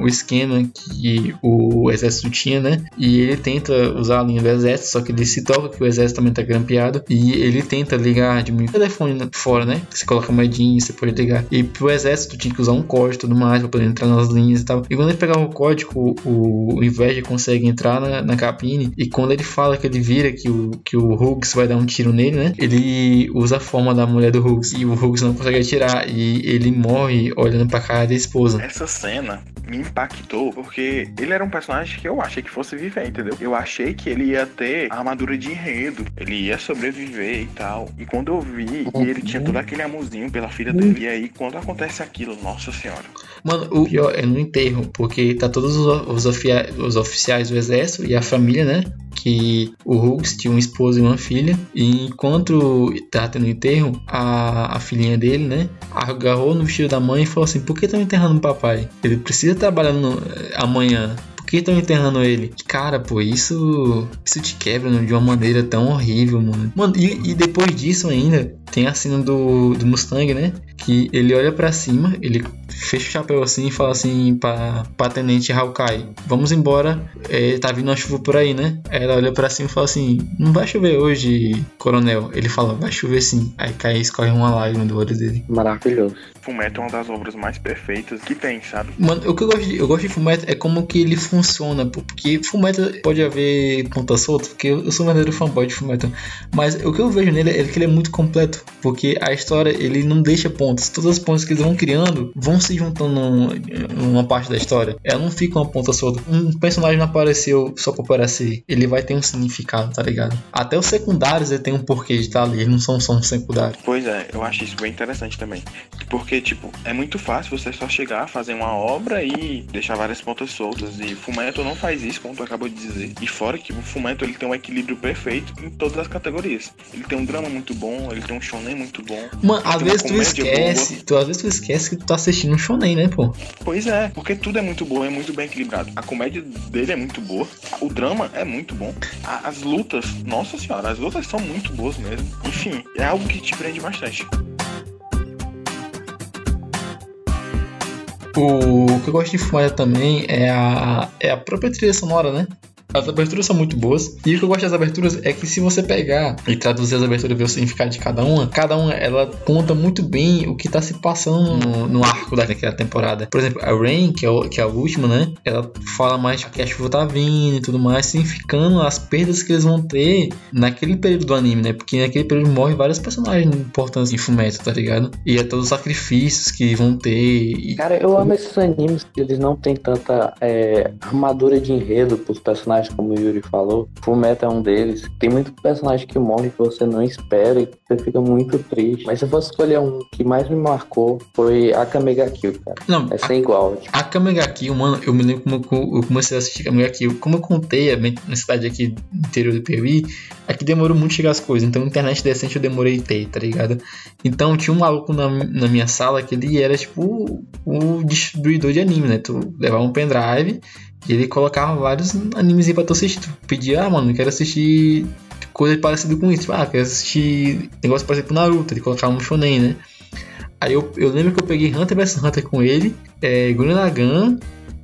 o esquema que o exército tinha, né? E ele tenta usar a linha do exército, só que ele se toca que o exército também tá grampeado. E ele tenta ligar de um telefone fora, né? Você coloca moedinha, você pode ligar. E pro exército tinha que usar um código e tudo mais pra poder entrar nas linhas tal. E quando ele pegava o código, o, o Inveja consegue entrar na, na cabine. E quando ele fala que ele vira que o, que o Hughes vai dar um tiro nele, né? Ele usa a forma da mulher do Hughes. E o Hughes não consegue atirar. E ele morre olhando pra cara da esposa. Essa cena me impactou porque ele era um personagem que eu achei que fosse viver, entendeu? Eu achei que ele ia ter a armadura de enredo, ele ia sobreviver e tal. E quando eu vi, e ele tinha todo aquele amorzinho pela filha dele, e aí quando acontece aquilo, nossa senhora. Mano, o pior é no enterro, porque tá todos os, os, os oficiais do exército e a família, né? Que o Hughes tinha uma esposa e uma filha. E enquanto tá tendo enterro, a, a filhinha dele, né? Agarrou no vestido da mãe e falou assim: Por que estão enterrando o papai? Ele precisa trabalhar no- amanhã. Por que estão enterrando ele? Cara, pô, isso. Isso te quebra né, de uma maneira tão horrível, mano. Mano, e, e depois disso ainda, tem a cena do, do Mustang, né? Que ele olha pra cima, ele fecha o chapéu assim e fala assim pra, pra tenente Hawkeye: Vamos embora, é, tá vindo uma chuva por aí, né? Aí ela olha pra cima e fala assim: Não vai chover hoje, coronel. Ele fala: Vai chover sim. Aí cai e escorre uma lágrima do olho dele. Maravilhoso. Fullmetal é uma das obras mais perfeitas que tem, sabe? Mano, o que eu gosto de, eu gosto de Fullmetal é como que ele funciona, pô, porque Fullmetal pode haver ponta solta, porque eu, sou um verdadeiro fanboy de Fullmetal, mas o que eu vejo nele é que ele é muito completo, porque a história ele não deixa pontas, todas as pontas que eles vão criando vão se juntando num- numa parte da história, ela não fica uma ponta solta. Um personagem não apareceu só pra aparecer, ele vai ter um significado, tá ligado? Até os secundários ele tem um porquê de estar ali, eles não são só um secundário. Pois é, eu acho isso bem interessante também. Porque, tipo, é muito fácil você só chegar, fazer uma obra e deixar várias pontas soltas. E Fullmetal não faz isso, como tu acabou de dizer. E fora que o Fullmetal ele tem um equilíbrio perfeito em todas as categorias. Ele tem um drama muito bom, ele tem um shonen muito bom. Mano, às vezes tu esquece, tu, às vezes tu esquece que tu tá assistindo um shonen, né, pô? Pois é, porque tudo é muito bom, é muito bem equilibrado. A comédia dele é muito boa, o drama é muito bom, a- as lutas, nossa senhora, as lutas são muito boas mesmo. Enfim, é algo que te prende bastante. O que eu gosto de Fullmetal também é a, é a própria trilha sonora, né? As aberturas são muito boas. E o que eu gosto das aberturas é que se você pegar e traduzir as aberturas e ver o significado de cada uma, cada uma ela conta muito bem o que tá se passando no, no arco daquela temporada. Por exemplo, a Rain, que é, o- que é a última, né? Ela fala mais que a chuva tá vindo e tudo mais, significando as perdas que eles vão ter naquele período do anime, né? Porque naquele período morrem vários personagens importantes em Fullmetal, tá ligado? E é todos os sacrifícios que vão ter. E Cara, eu amo esses animes que eles não têm tanta é, armadura de enredo pros personagens personagens, como o Yuri falou. Fullmetal é um deles. Tem muito personagem que morre que você não espera e você fica muito triste. Mas se eu fosse escolher um que mais me marcou, foi a Kamega Kill, cara. Não, É sem igual. Tipo, A Kamega Kill, mano, eu me lembro como eu comecei a assistir Kamega Kill. Como eu contei, na cidade aqui do interior do Piauí, aqui demorou muito chegar as coisas. Então, internet decente eu demorei ter, tá ligado? Então, tinha um maluco na, na minha sala que ele era tipo o distribuidor de anime, né? Tu levava um pendrive ele colocava vários animes aí pra tu assistir. Tu pedia, ah, mano, quero assistir coisa parecida com isso. Ah, quero assistir negócio parecido com Naruto. Ele colocava um shonen, né? Aí eu, eu lembro que eu peguei Hunter vs Hunter com ele, é, Gurren Lagann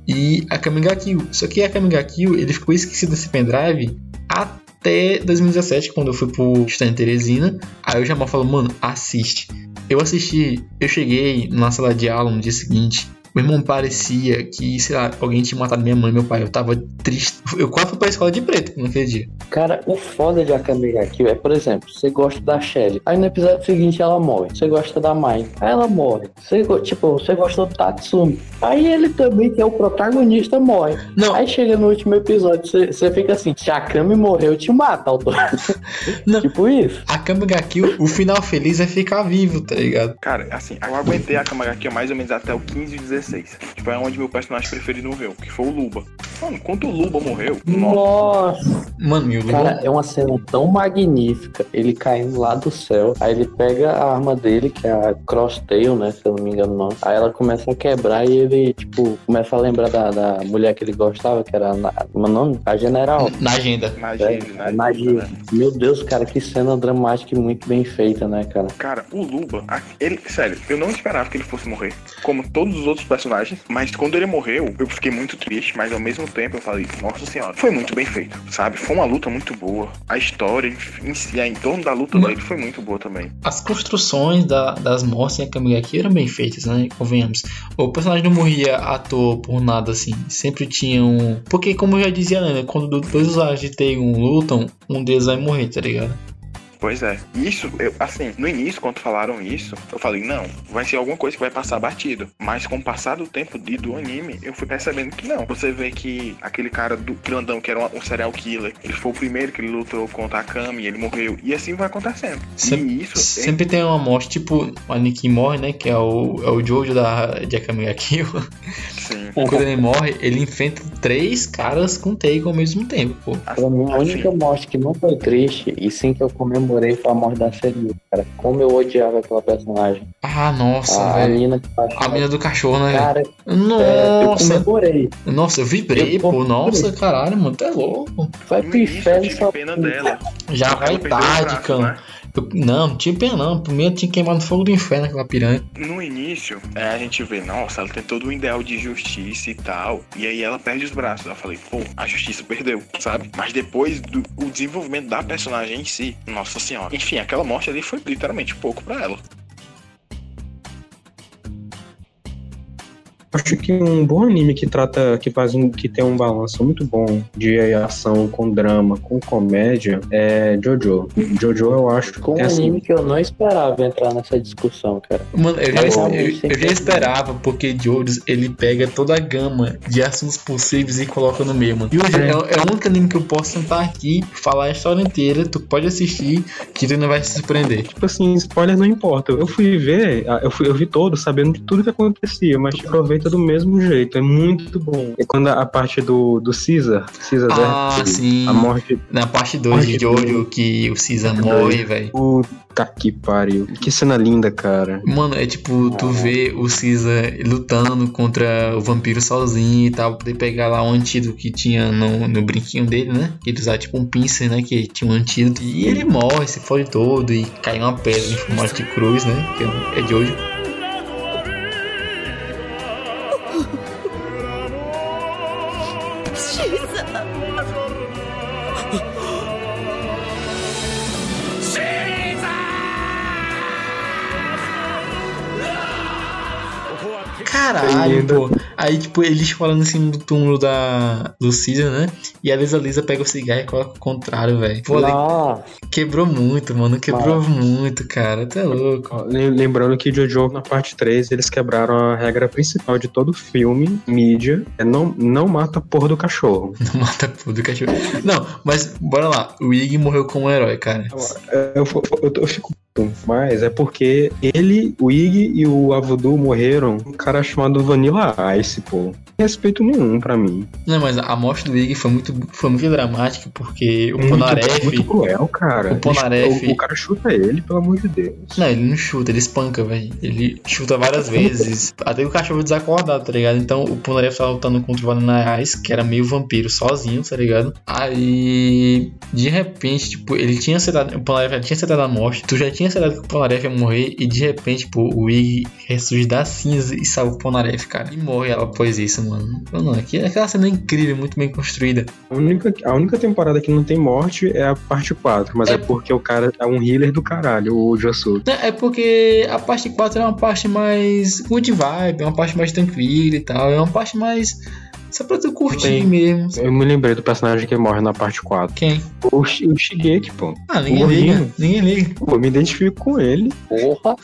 e a Kamiga Kill. Só que a Kamiga Kill, ele ficou esquecido desse pendrive até 2017, quando eu fui pro em Teresina. Aí o Jamal falou, mano, assiste. Eu assisti, eu cheguei na sala de aula no dia seguinte. Meu irmão parecia que, sei lá, alguém tinha matado minha mãe, meu pai. Eu tava triste. Eu quase fui pra escola de preto naquele dia. Cara, o foda de Akame ga Kill é, por exemplo, você gosta da Shelly. Aí no episódio seguinte ela morre. Você gosta da Mai. Aí ela morre. Você, tipo, você gosta do Tatsumi. Aí ele também, que é o protagonista, morre. Não. Aí chega no último episódio, você, você fica assim, se a Kami morreu, eu te mato, autor. (laughs) Não. tipo isso. A Kami ga Kill, o final feliz é ficar vivo, tá ligado? Cara, assim, eu aguentei a Kami ga Kill mais ou menos até o 15, 16 2016. Tipo, é onde meu personagem preferido morreu, que foi o Luba. Mano, quando o Luba morreu. Nossa! Mano, e o Luba? Cara, é uma cena tão magnífica. Ele caindo lá do céu. Aí ele pega a arma dele, que é a Crosstail, né? Se eu não me engano, não. Aí ela começa a quebrar e ele, tipo, começa a lembrar da, da mulher que ele gostava, que era. a. como é nome? A General. Hum, na agenda. Na agenda. É, na agenda. Né? Meu Deus, cara, que cena dramática e muito bem feita, né, cara? Cara, o Luba, ele, sério, eu não esperava que ele fosse morrer. Como todos os outros personagens, mas quando ele morreu, eu fiquei muito triste, mas ao mesmo tempo eu falei, nossa senhora, foi muito bem feito, sabe? Foi uma luta muito boa. A história em, si, em torno da luta dele foi muito boa também. As construções da- das mortes em Kamiga Kill eram bem feitas, né? Convenhamos. O personagem não morria à toa por nada, assim. Sempre tinham. Porque, como eu já dizia, né? Quando dois usuários de TI um lutam, um deles vai morrer, tá ligado? Pois é. Isso, eu, assim, no início, quando falaram isso, eu falei, não, vai ser alguma coisa que vai passar batido. Mas com o passar do tempo de, do anime, eu fui percebendo que não. Você vê que aquele cara do grandão, que era um, um serial killer, ele foi o primeiro que ele lutou contra a Kami, ele morreu. E assim vai acontecendo. Sempre, e isso é sempre tem uma morte, tipo, o Aniki morre, né? Que é o, é o Jojo da, de Kamiga Kill. sim. (laughs) Quando ele morre, ele enfrenta três caras com Teigo ao mesmo tempo, pô. Pra mim, a única Assim, morte que não foi triste, e sim que eu comemorei, foi a morte da Seria, cara. Como eu odiava aquela personagem. Ah, nossa, a, a velho. mina. A mina do cachorro, né? Cara, é, eu Nossa, comemorei. nossa, eu vibrei, Eu pô. Nossa, caralho, mano, é louco. Vai pro inferno só. pena dela. Já vai tarde, né? Não, não tinha pena não. Eu tinha queimado fogo do inferno aquela piranha. No início, é, a gente vê, nossa, ela tem todo um ideal de justiça e tal. E aí ela perde os braços. Eu falei, pô, a justiça perdeu, sabe? Mas depois do o desenvolvimento da personagem em si, nossa senhora. Enfim, aquela morte ali foi literalmente pouco pra ela. Acho que um bom anime que trata, que faz um, que tem um balanço muito bom de ação com drama, com comédia, é Jojo. Jojo eu acho que Com um é assim, anime que eu não esperava entrar nessa discussão, cara. Mano, eu já, eu- eu já esperava, porque Jones ele pega toda a gama de assuntos possíveis e coloca no meio, mano. E hoje é, é o único anime que eu posso sentar aqui, falar a história inteira, tu pode assistir, que tu não vai se surpreender. tipo assim, spoiler não importa. Eu fui ver, ah, eu, fui, eu vi todo sabendo de tudo que acontecia, mas te aproveita do mesmo jeito. É muito bom. E quando a, parte do, do Caesar, Caesar Ah, sim. a morte. Na parte 2 de Jojo, que o Caesar morre, velho. Puta que pariu. Que cena linda, cara. Mano, é tipo, tu vê o Caesar lutando contra o vampiro sozinho e tal, pra poder pegar lá um antídoto que tinha no, no brinquinho dele, né? Que ele usava tipo um pincer, né? Que tinha um antídoto. E ele morre, se fode todo e cai uma pedra em formato de cruz, né? Que é de hoje. Caralho, pô. Aí, tipo, eles falando em cima do túmulo da, do Caesar, né? E a Lisa Lisa pega o cigarro e coloca o contrário, velho. Pô, ali Não, quebrou muito, mano. Quebrou muito, cara. Tá louco. Lembrando que Jojo, na parte 3, eles quebraram a regra principal de todo filme, mídia, é não, não mata a porra do cachorro. (laughs) Não mata tudo, cachorro. Não, mas bora lá. O Ig morreu como um herói, cara. Eu, eu, eu, eu fico mas é porque ele, o Ig e o Avudu morreram um cara chamado Vanilla Ice, pô. Respeito nenhum pra mim. Não, mas a morte do Ig foi muito, foi muito dramática, porque o Muito, Ponaref. muito cruel, cara. O Ele- O, o cara chuta ele, pelo amor de Deus. Não, ele não chuta, ele espanca, velho. Ele chuta várias vezes. (laughs) Até o cachorro desacordado, tá ligado? Então o Ponaref tava lutando contra o Vanilla Ice, que era meio vampiro sozinho, tá ligado? Aí, de repente, tipo, ele tinha acertado. O Ponaref já tinha acertado a morte. Tu já tinha acertado que o Ponaref ia morrer. E de repente, tipo, o Ig ressurge das cinzas e salva o Ponaref, cara. E morre ela após isso, mano. Mano, aqui- aquela cena é incrível, muito bem construída. A única, a única temporada que não tem morte é a parte 4, mas é, É. porque o cara é um healer do caralho, o Josu. É porque a parte 4 é uma parte mais good vibe, é uma parte mais tranquila e tal. É uma parte mais. Só pra tu curtir Tem. mesmo. Eu me lembrei do personagem que morre na parte 4. Quem? O, o Shigeki, pô. Ah, ninguém O liga. Rino. Ninguém liga. Pô, eu me identifico com ele. porra.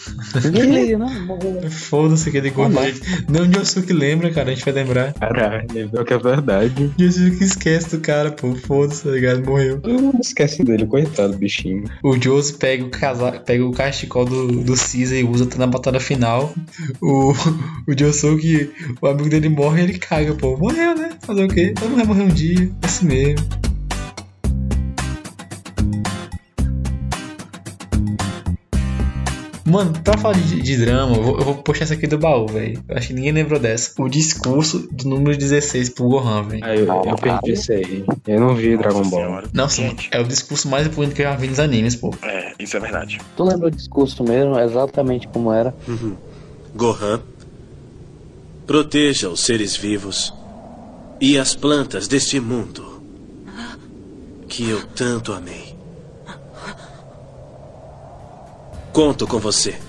Ninguém liga. Morreu. Foda-se aquele gordo. Gente. Não, o Yosuke lembra, cara. A gente vai lembrar. Caralho, lembrou que é verdade. O Yosuke esquece do cara, pô. Foda-se, tá ligado? Morreu. Todo mundo esquece dele, coitado, bichinho. O Josu pega o, casa... pega o cachecol do, do Caesar e usa até na batalha final. O, o Yosuke, o amigo dele morre e ele caga, pô. Morreu, né? Fazer o quê? Todo mundo vai morrer um dia. É assim mesmo. Mano, pra falar de, de drama, eu vou, eu vou puxar essa aqui do baú, velho. Eu acho que ninguém lembrou dessa. O discurso do número 16 pro Gohan, velho. Ah, eu, eu perdi isso aí. Eu não vi Dragon Nossa Ball. Senhora. Nossa, Gente, é o discurso mais bonito que eu já vi nos animes, pô. é, isso é verdade. Tu lembra o discurso mesmo, exatamente como era? Gohan, proteja os seres vivos e as plantas deste mundo que eu tanto amei. Conto com você.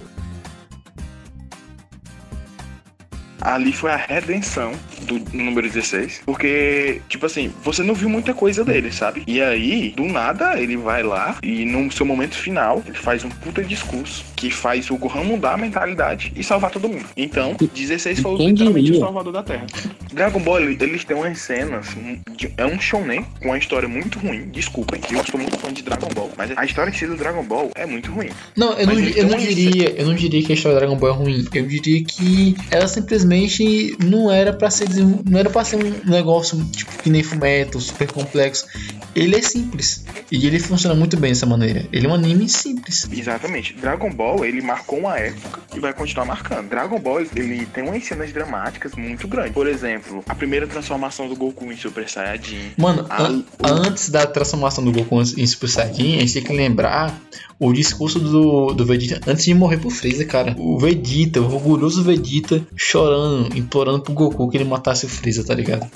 Ali foi a redenção do número 16. Porque, tipo assim, você não viu muita coisa dele, sabe? E aí, do nada, ele vai lá e no seu momento final, ele faz um puta discurso que faz o Gohan mudar a mentalidade e salvar todo mundo. Então, 16 foi literalmente diria? o salvador da Terra. Dragon Ball, ele- eles têm umas cenas. de- É um shonen com uma história muito ruim. Desculpem, eu sou muito fã de Dragon Ball. Mas a história em si do Dragon Ball é muito ruim. Não, eu não, Mas eu não diria, eu não diria que a história do Dragon Ball é ruim. Eu diria que ela simplesmente não era pra ser não era para ser um negócio tipo que nem Fumeto, super complexo. Ele é simples e ele funciona muito bem dessa maneira. Ele é um anime simples. Exatamente. Dragon Ball, ele marcou uma época e vai continuar marcando. Dragon Ball, ele tem umas cenas dramáticas muito grandes. Por exemplo, a primeira transformação do Goku em Super Saiyajin. Mano, Ah, an- antes da transformação do Goku em Super Saiyajin, a gente tem que lembrar o discurso do, do Vegeta antes de morrer pro Freeza, cara. O Vegeta, o orgulhoso Vegeta, chorando, implorando pro Goku que ele matasse o Freeza, tá ligado?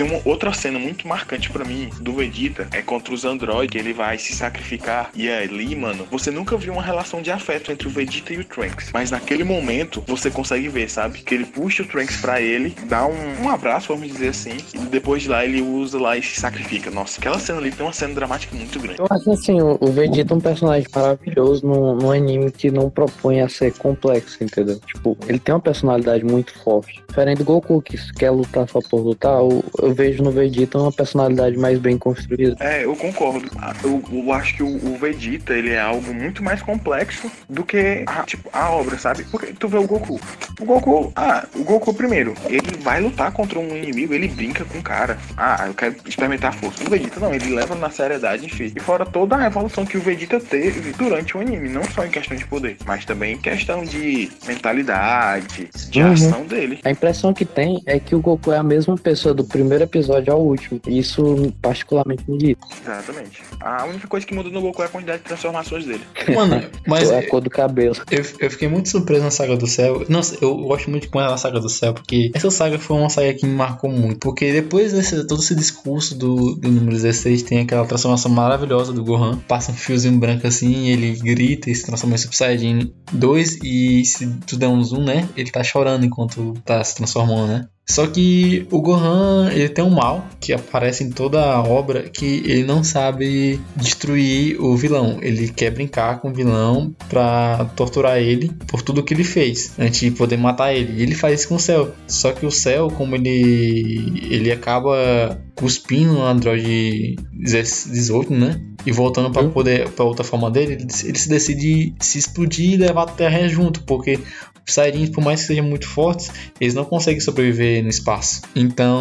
Tem uma outra cena muito marcante pra mim do Vegeta, é contra os androides, ele vai se sacrificar. E ali, mano, você nunca viu uma relação de afeto entre o Vegeta e o Trunks. Mas naquele momento, você consegue ver, sabe? Que ele puxa o Trunks pra ele, dá um, um abraço, vamos dizer assim. E depois de lá, ele usa lá e se sacrifica. Nossa, aquela cena ali tem uma cena dramática muito grande. Eu acho assim, o o Vegeta é um personagem maravilhoso num, num anime que não propõe a ser complexo, entendeu? Tipo, ele tem uma personalidade muito forte. Diferente do Goku, que quer lutar só por lutar, eu, eu vejo no Vegeta uma personalidade mais bem construída. É, eu concordo. Ah, Eu, eu acho que o, o Vegeta, ele é algo muito mais complexo do que a, tipo, a obra, sabe? Porque tu vê o Goku. O Goku, ah, o Goku primeiro, ele vai lutar contra um inimigo, ele brinca com o cara. Ah, eu quero experimentar a força. O Vegeta não, ele leva na seriedade, enfim. E fora toda a evolução que o Vegeta teve durante o anime, não só em questão de poder, mas também em questão de mentalidade, de Uhum. ação dele. A impressão que tem é que o Goku é a mesma pessoa do primeiro episódio ao último. E Isso particularmente me irrita. Exatamente. A única coisa que muda no Goku é a quantidade de transformações dele. (laughs) Mano, mas é a cor do cabelo. eu, eu fiquei muito surpreso na Saga do Céu. Nossa, eu gosto muito de como é a Saga do Céu, porque essa saga saga foi uma saga que me marcou muito. Porque depois desse todo esse discurso do, do número 16, tem aquela transformação maravilhosa do Gohan. Passa um fiozinho branco assim, ele grita e se transforma em Super Saiyajin 2. E se tu der um zoom, né? Ele tá chorando enquanto tá se transformando, né? Só que o Gohan, ele tem um mal que aparece em toda a obra que ele não sabe destruir o vilão. Ele quer brincar com o vilão pra torturar ele por tudo que ele fez, antes de poder matar ele. E ele faz isso com o Cell. Só que o Cell, como ele ele acaba cuspindo no Android 18, né? E voltando para poder para outra forma dele, ele, ele se decide se explodir e levar a Terra junto, porque os Saiyajins, por mais que sejam muito fortes, eles não conseguem sobreviver no espaço. Então,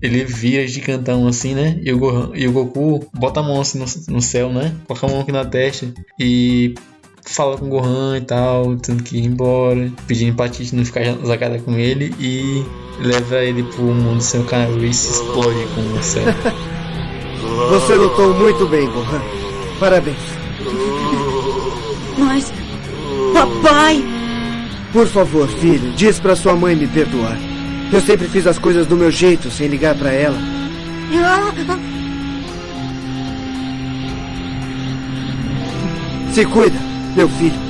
ele vira gigantão assim, né? E o, Gohan, e o Goku bota a mão assim no, no céu, né? Coloca a mão aqui na testa e fala com o Gohan e tal, tendo que ir embora, pedindo pra Tite não ficar zagada com ele e leva ele pro mundo sem o canal e se explode com o céu. (laughs) Você lutou muito bem, Gohan. Parabéns. Mas. Papai! Por favor, filho, diz pra sua mãe me perdoar. Eu sempre fiz as coisas do meu jeito, sem ligar pra ela. Se cuida, meu filho.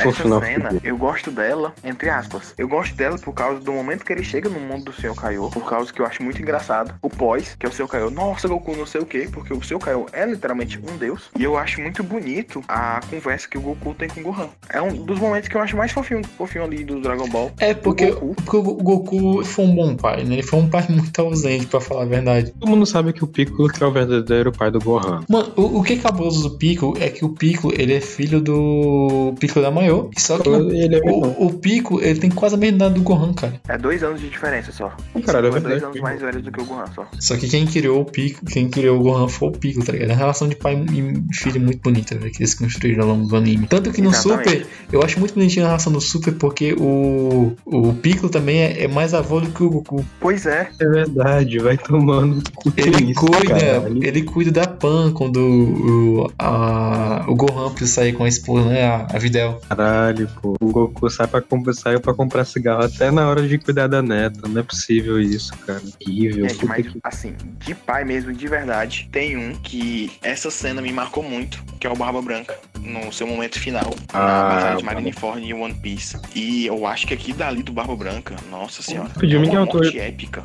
Essa final. cena, eu gosto dela, entre aspas. Eu gosto dela por causa do momento que ele chega no mundo do Senhor Kaiô, por causa que eu acho muito engraçado. O pós, que é o Senhor Kaiô, nossa, Goku, não sei o que, porque o Senhor Kaiô é literalmente um deus. E eu acho muito bonito a conversa que o Goku tem com o Gohan. É um dos momentos que eu acho mais fofinho, fofinho ali do Dragon Ball. É porque, O Goku. porque o Goku foi um bom pai, né? Ele foi um pai (laughs) muito ausente, pra falar a verdade. Todo mundo sabe que o Piccolo que é o verdadeiro pai do Gohan. Mano, o, o que é cabuloso do Pico é que o Pico ele é filho do Pico da Maior. Só que o, Ele é o, o Pico ele tem quase a mesma idade do Gohan, cara. É dois anos de diferença só. Caralho, é dois verdade. anos mais velho do que o Gohan só. Só que quem criou o Pico, quem criou o Gohan foi o Pico, tá ligado? É uma relação de pai e filho muito bonita, velho, que eles construíram ao longo do anime. Tanto que no Exatamente. Super, eu acho muito bonitinho a relação do Super porque o, o Pico também é, é mais avô do que o Goku. Pois é. É verdade, vai tomando Ele isso, cuida, caralho. ele cuida da Pan quando o, a, o Gohan precisa sair com a esposa, né? A, a Videl. Caralho, pô. O Goku sai pra, comp- saiu pra comprar cigarro até na hora de cuidar da neta. Não é possível isso, cara. Horrível. Gente, Puta mas que- assim, de pai mesmo, de verdade, tem um que essa cena me marcou muito, que é o Barba Branca, no seu momento final, Ah, na batalha de Marineford e One Piece. E eu acho que aqui dali do Barba Branca, nossa senhora, Rapidinho, é uma Miguel, tô- morte épica.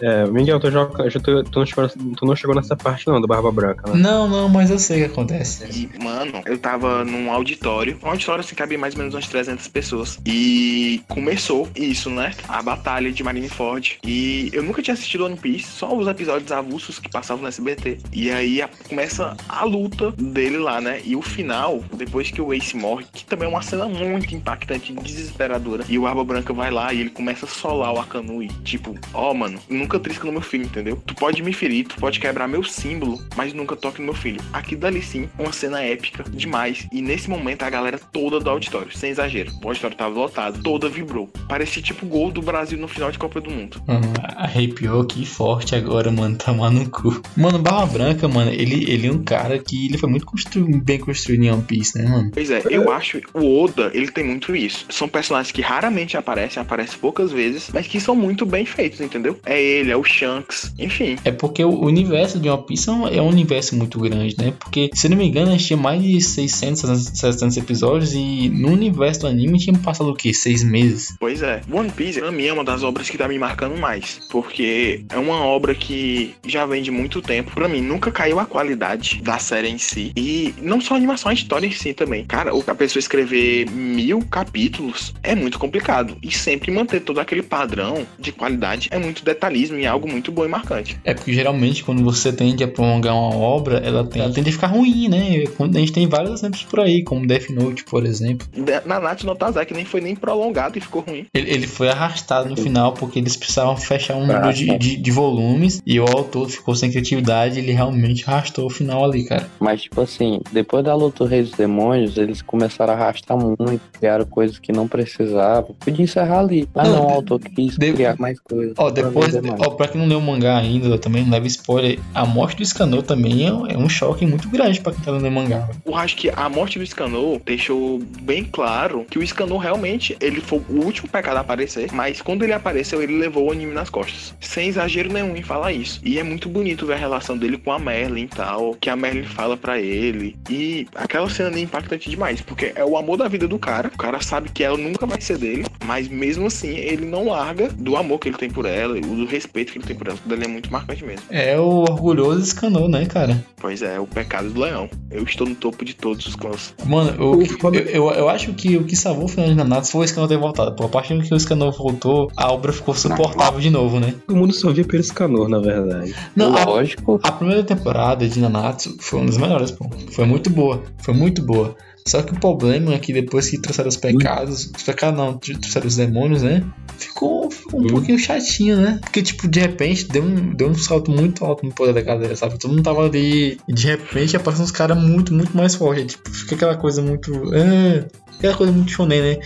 É, Miguel, tu, já, já tu, tu, não chegou, tu não chegou nessa parte não, do Barba Branca, né? Não, não, mas eu sei o que acontece. E, mano, eu tava num auditório. Um auditório assim mais ou menos umas 300 pessoas. E começou isso, né? A batalha de Marineford. E eu nunca tinha assistido One Piece, só os episódios avulsos que passavam no SBT. E aí a- começa a luta dele lá, né? E o final, depois que o Ace morre, que também é uma cena muito impactante, desesperadora. E o Barba Branca vai lá e ele começa a solar o Akanui. Tipo, ó, mano, nunca trisca no meu filho, entendeu? Tu pode me ferir, tu pode quebrar meu símbolo, mas nunca toque no meu filho. Aqui dali sim, uma cena épica demais. E nesse momento a galera toda do auditório, sem exagero, o auditório tava lotado, toda vibrou. Parecia tipo gol do Brasil no final de Copa do Mundo. Mano, arrepiou que forte agora, mano. Tomar no cu. Mano, Barba Branca, mano, ele, ele é um cara que ele foi muito constru- bem construído em One Piece, né, mano? Pois é, eu acho o Oda, ele tem muito isso. São personagens que raramente aparecem, aparecem poucas vezes, mas que são muito bem feitos, entendeu? É ele, é o Shanks, enfim. É porque o universo de One Piece é um, é um universo muito grande, né? Porque, se não me engano, a gente tinha mais de 600, 700 episódios e no universo do anime tinha passado o quê? Seis meses? Pois é, One Piece pra mim é uma das obras que tá me marcando mais, porque é uma obra que já vem de muito tempo. Pra mim, nunca caiu a qualidade da série em si. E não só a animação, a história em si também. Cara, o- a pessoa escrever mil capítulos é muito complicado. E sempre manter todo aquele padrão de qualidade é muito detalhismo e é algo muito bom e marcante. É porque geralmente quando você tende a prolongar uma obra, ela, tem- ela tende a ficar ruim, né? A gente tem vários exemplos por aí, como Death Note, por exemplo. Na Natsu no Tazaki nem foi nem prolongado e ficou ruim. Ele, ele foi arrastado no final porque eles precisavam fechar um número de, de, de volumes e o autor ficou sem criatividade ele realmente arrastou o final ali, cara. Mas, tipo assim, depois da luta do Rei dos Demônios, eles começaram a arrastar muito, criaram coisas que não precisavam. Podia encerrar ali. Mas Não, não, o autor quis de- criar mais coisas. Ó, depois, ó, pra quem não leu o mangá ainda, eu também não leva spoiler, a morte do Scanor também é, é um choque muito grande pra quem tá lendo o mangá. Eu acho que a morte do Scanor deixou bem claro que o Scanor realmente ele foi o último pecado a aparecer, mas quando ele apareceu, ele levou o anime nas costas. Sem exagero nenhum em falar isso. E é muito bonito ver a relação dele com a Merlin e tal, que a Merlin fala pra ele. E aquela cena ali é impactante demais, porque é o amor da vida do cara. O cara sabe que ela nunca vai ser dele, mas mesmo assim ele não larga do amor que ele tem por ela, e do respeito que ele tem por ela. Tudo ali é muito marcante mesmo. É o orgulhoso Scanor, né, cara? Pois é, o pecado do leão. Eu estou no topo de todos os clãs. Mano, eu, eu, eu, eu acho que o que salvou o final de Nanatsu foi o Scanor ter voltado. Pô, a partir do que o Scanor voltou, a obra ficou suportável de novo, né? Todo mundo só via pelo Scanor, na verdade. Não, a, Lógico. a primeira temporada de Nanatsu foi uma das melhores, pô. Foi muito boa. Foi muito boa. Só que o problema é que depois que trouxeram os pecados, os pecados não, trouxeram os demônios, né? Ficou, ficou um pouquinho chatinho, né? Porque, tipo, de repente deu um, deu um salto muito alto no poder da galera, sabe? Todo mundo tava ali e de repente aparecem uns caras muito, muito mais fortes. Tipo, fica aquela coisa muito. ah, aquela coisa muito shonen, né?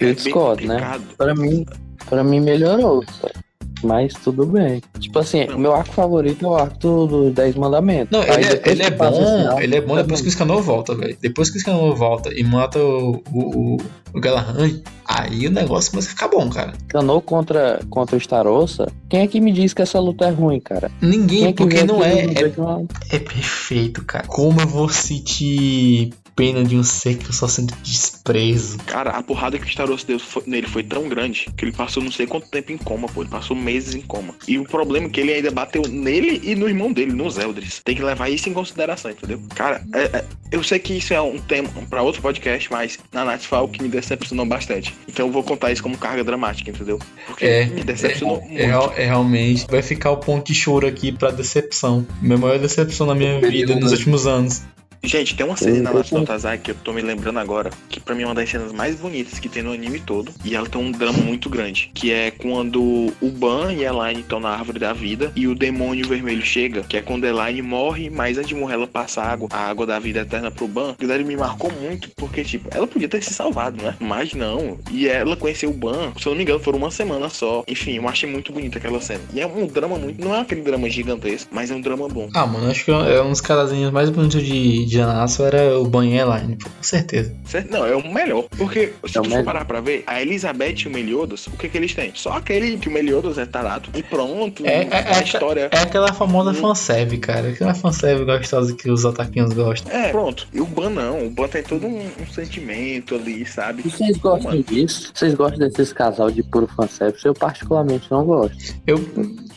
Eu discordo, né? complicado. Pra mim, pra mim melhorou. sabe? Mas tudo bem. Tipo assim, o meu arco favorito é o arco do- dos Dez Mandamentos. Não, ele, é- depois ele é bom, arco, ele é bom depois que o Scanor volta, velho. Depois que o Scanor volta e mata o, o, o, o Galahad, aí o negócio começa a ficar bom, cara. Canou contra, contra o Starossa. Quem é que me diz que essa luta é ruim, cara? Ninguém, é que porque não é, é. não- É perfeito, cara. Como eu vou sentir pena de um ser que eu só sinto desprezo. Cara, a porrada que o Starost deu foi- nele foi tão grande que ele passou não sei quanto tempo em coma, pô. Ele passou meses em coma. E o problema é que ele ainda bateu nele e no irmão dele, nos Eldris. Tem que levar isso em consideração, entendeu? Cara, é- é- eu sei que isso é um tema pra outro podcast, mas na Nath foi algo que me decepcionou bastante. Então eu vou contar isso como carga dramática, entendeu? Porque É, me decepcionou muito. É, real- é realmente. Vai ficar o ponto de choro aqui pra decepção. Minha maior decepção na minha vida nos últimos anos. Gente, tem uma cena na com- no Tazai que eu tô me lembrando agora, que pra mim é uma das cenas mais bonitas que tem no anime todo, e ela tem um drama muito grande, que é quando o Ban e a Elaine estão na árvore da vida e o demônio vermelho chega, que é quando a Elaine morre, mas antes de morrer ela passa a água, a água da vida eterna pro Ban. Aquilo ali me marcou muito, porque tipo, ela podia ter se salvado, né? Mas não. E ela conheceu o Ban, se eu não me engano, foram uma semana só. Enfim, eu achei muito bonita aquela cena. E é um drama muito, não é aquele drama gigantesco, mas é um drama bom. Ah, mano, acho que é um dos carazinhos mais bonitos de, de Ananasu era o Ban Elaine, com certeza. Não, é o melhor. Porque se É tu for parar pra ver, a Elizabeth e o Meliodas, o que que eles têm? Só aquele que o Meliodas é tarado. E pronto, É, é, a é, história. é aquela famosa Hum. fanserve, cara. Aquela fanserve gostosa que os ataquinhos gostam. É, pronto. E o Ban não. O Ban tem todo um, um sentimento ali, sabe? E vocês gostam Mano. disso? Vocês gostam desses casal de puro fanservice? Eu particularmente não gosto. Eu,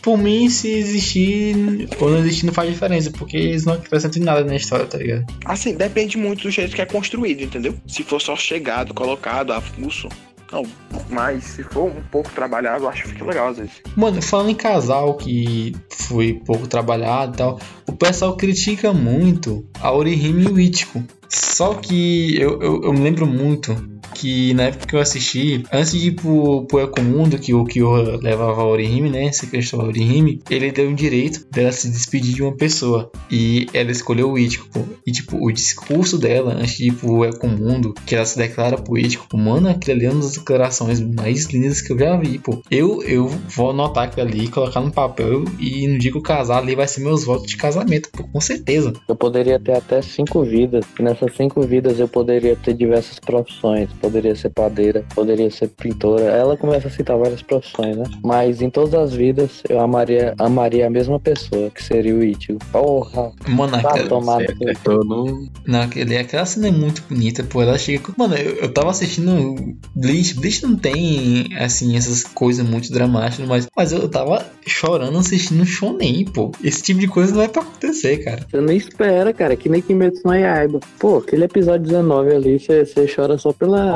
por mim, se existir ou não existir, não faz diferença, porque eles não acrescentam em nada na história, tá ligado? Assim, depende muito do jeito que é construído, entendeu? Se for só chegado, colocado, avulso. Não, mas se for um pouco trabalhado, eu acho que fica legal às vezes. Mano, falando em casal que foi pouco trabalhado e tal, o pessoal critica muito a Orihime e o Ichigo. Só que eu, eu, eu me lembro muito que na época que eu assisti, antes de ir pro, pro Ecomundo, que o Kyo levava a Orihime, né? Sequestrou a Orihime, ele deu o direito dela se despedir de uma pessoa. E ela escolheu o Ichigo. E tipo, o discurso dela antes de ir pro Ecomundo, que ela se declara pro Ichigo, mano, aquilo ali é uma das declarações mais lindas que eu já vi, pô. Eu, eu vou anotar aquilo ali, colocar no papel e no dia que eu casar ali vai ser meus votos de casamento, pô, com certeza. Eu poderia ter até cinco vidas. E nessas cinco vidas eu poderia ter diversas profissões. Poderia ser padeira, poderia ser pintora. Ela começa a citar várias profissões, né? Mas em todas as vidas eu amaria, amaria a mesma pessoa, que seria o Ichigo. Porra, Mano, tá aquela, tomado. É, eu não. não, aquele, aquela cena é muito bonita, pô. Ela chega. com- Mano, eu, eu tava assistindo Bleach. Bleach não tem, assim, essas coisas muito dramáticas, mas, mas eu tava chorando assistindo Shonen, pô. Esse tipo de coisa não é pra acontecer, cara. Você não espera, cara. Que nem Kimetsu no Yaiba. Pô, aquele episódio 19 ali, você você chora só pela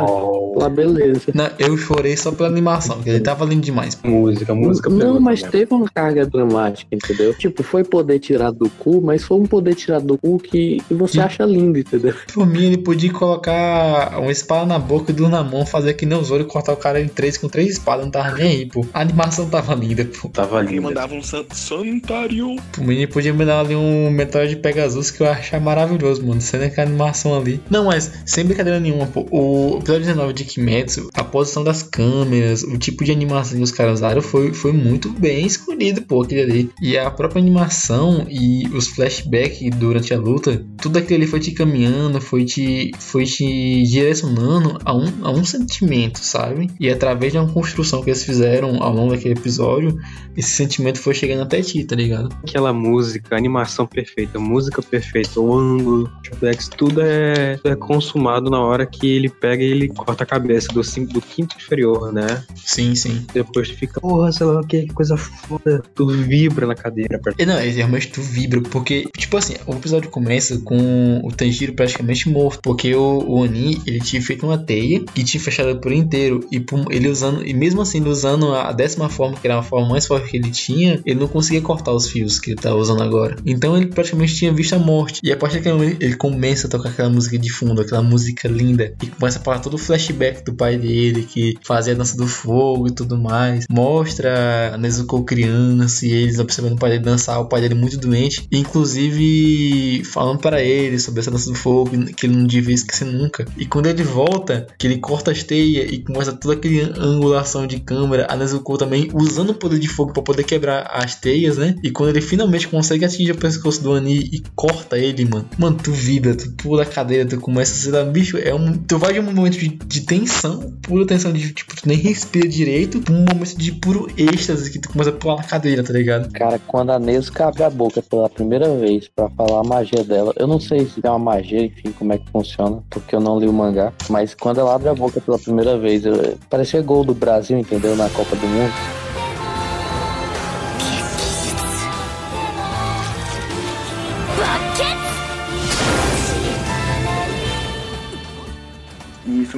lá beleza. Não, eu chorei só pela animação, porque ele tava lindo demais. Música, música. Não, mas também. teve uma carga dramática, entendeu? Tipo, foi poder tirado do cu, mas foi um poder tirado do cu que, você Sim. acha lindo, entendeu? Por mim, ele podia colocar uma espada na boca e duas na mão, fazer que nem os olhos, cortar o cara em três com três espadas, não tava nem aí, pô. A animação tava linda, pô. Tava Ele lindo. mandava um san- sanitário. Mim, ele podia me dar ali um Metal de Pegasus que eu ia achar maravilhoso, mano. Sendo que a animação ali. Não, mas sem brincadeira nenhuma, pô. O episódio 19 de Kimetsu, a posição das câmeras, o tipo de animação que os caras usaram foi, foi muito bem escolhido, pô, aquele ali. E a própria animação e os flashbacks durante a luta, tudo aquilo ali foi te caminhando, foi te, foi te direcionando a um, a um sentimento, sabe? E através de uma construção que eles fizeram ao longo daquele episódio, esse sentimento foi chegando até ti, tá ligado? Aquela música, animação perfeita, música perfeita, o ângulo, flashbacks, tudo é, tudo é consumado na hora que ele pega e ele corta a cabeça do, do quinto inferior, né? Sim, sim. Depois tu fica, porra, sei lá o que, que coisa foda. Tu vibra na cadeira. pra- não, é, realmente tu vibra, porque, tipo assim, o episódio começa com o Tanjiro praticamente morto, porque o, o Oni, ele tinha feito uma teia e tinha fechado por inteiro, e ele usando, e mesmo assim, ele usando a décima forma, que era a forma mais forte que ele tinha, ele não conseguia cortar os fios que ele tá usando agora. Então ele praticamente tinha visto a morte, e a partir daquele momento, ele começa a tocar aquela música de fundo, aquela música linda, e começa a todo o flashback do pai dele, que fazia a dança do fogo e tudo mais, mostra a Nezuko criança e eles observando o pai dele dançar, o pai dele muito doente, inclusive falando para ele sobre essa dança do fogo, que ele não devia esquecer nunca. E quando ele volta, que ele corta as teias e começa toda aquela angulação de câmera, a Nezuko também usando o poder de fogo para poder quebrar as teias, né? E quando ele finalmente consegue atingir o pescoço do Ani e corta ele, mano, mano, tu vibra, tu pula a cadeira, tu começa a se dar, bicho, é um, tu vai de um momento de, de tensão, pura tensão de tipo, tu nem respira direito, um momento de puro êxtase que tu começa a pular na cadeira, tá ligado? Cara, quando a Nezuko abre a boca pela primeira vez pra falar a magia dela, eu não sei se é uma magia, enfim, como é que funciona, porque eu não li o mangá, mas quando ela abre a boca pela primeira vez, eu, parecia gol do Brasil, entendeu? Na Copa do Mundo.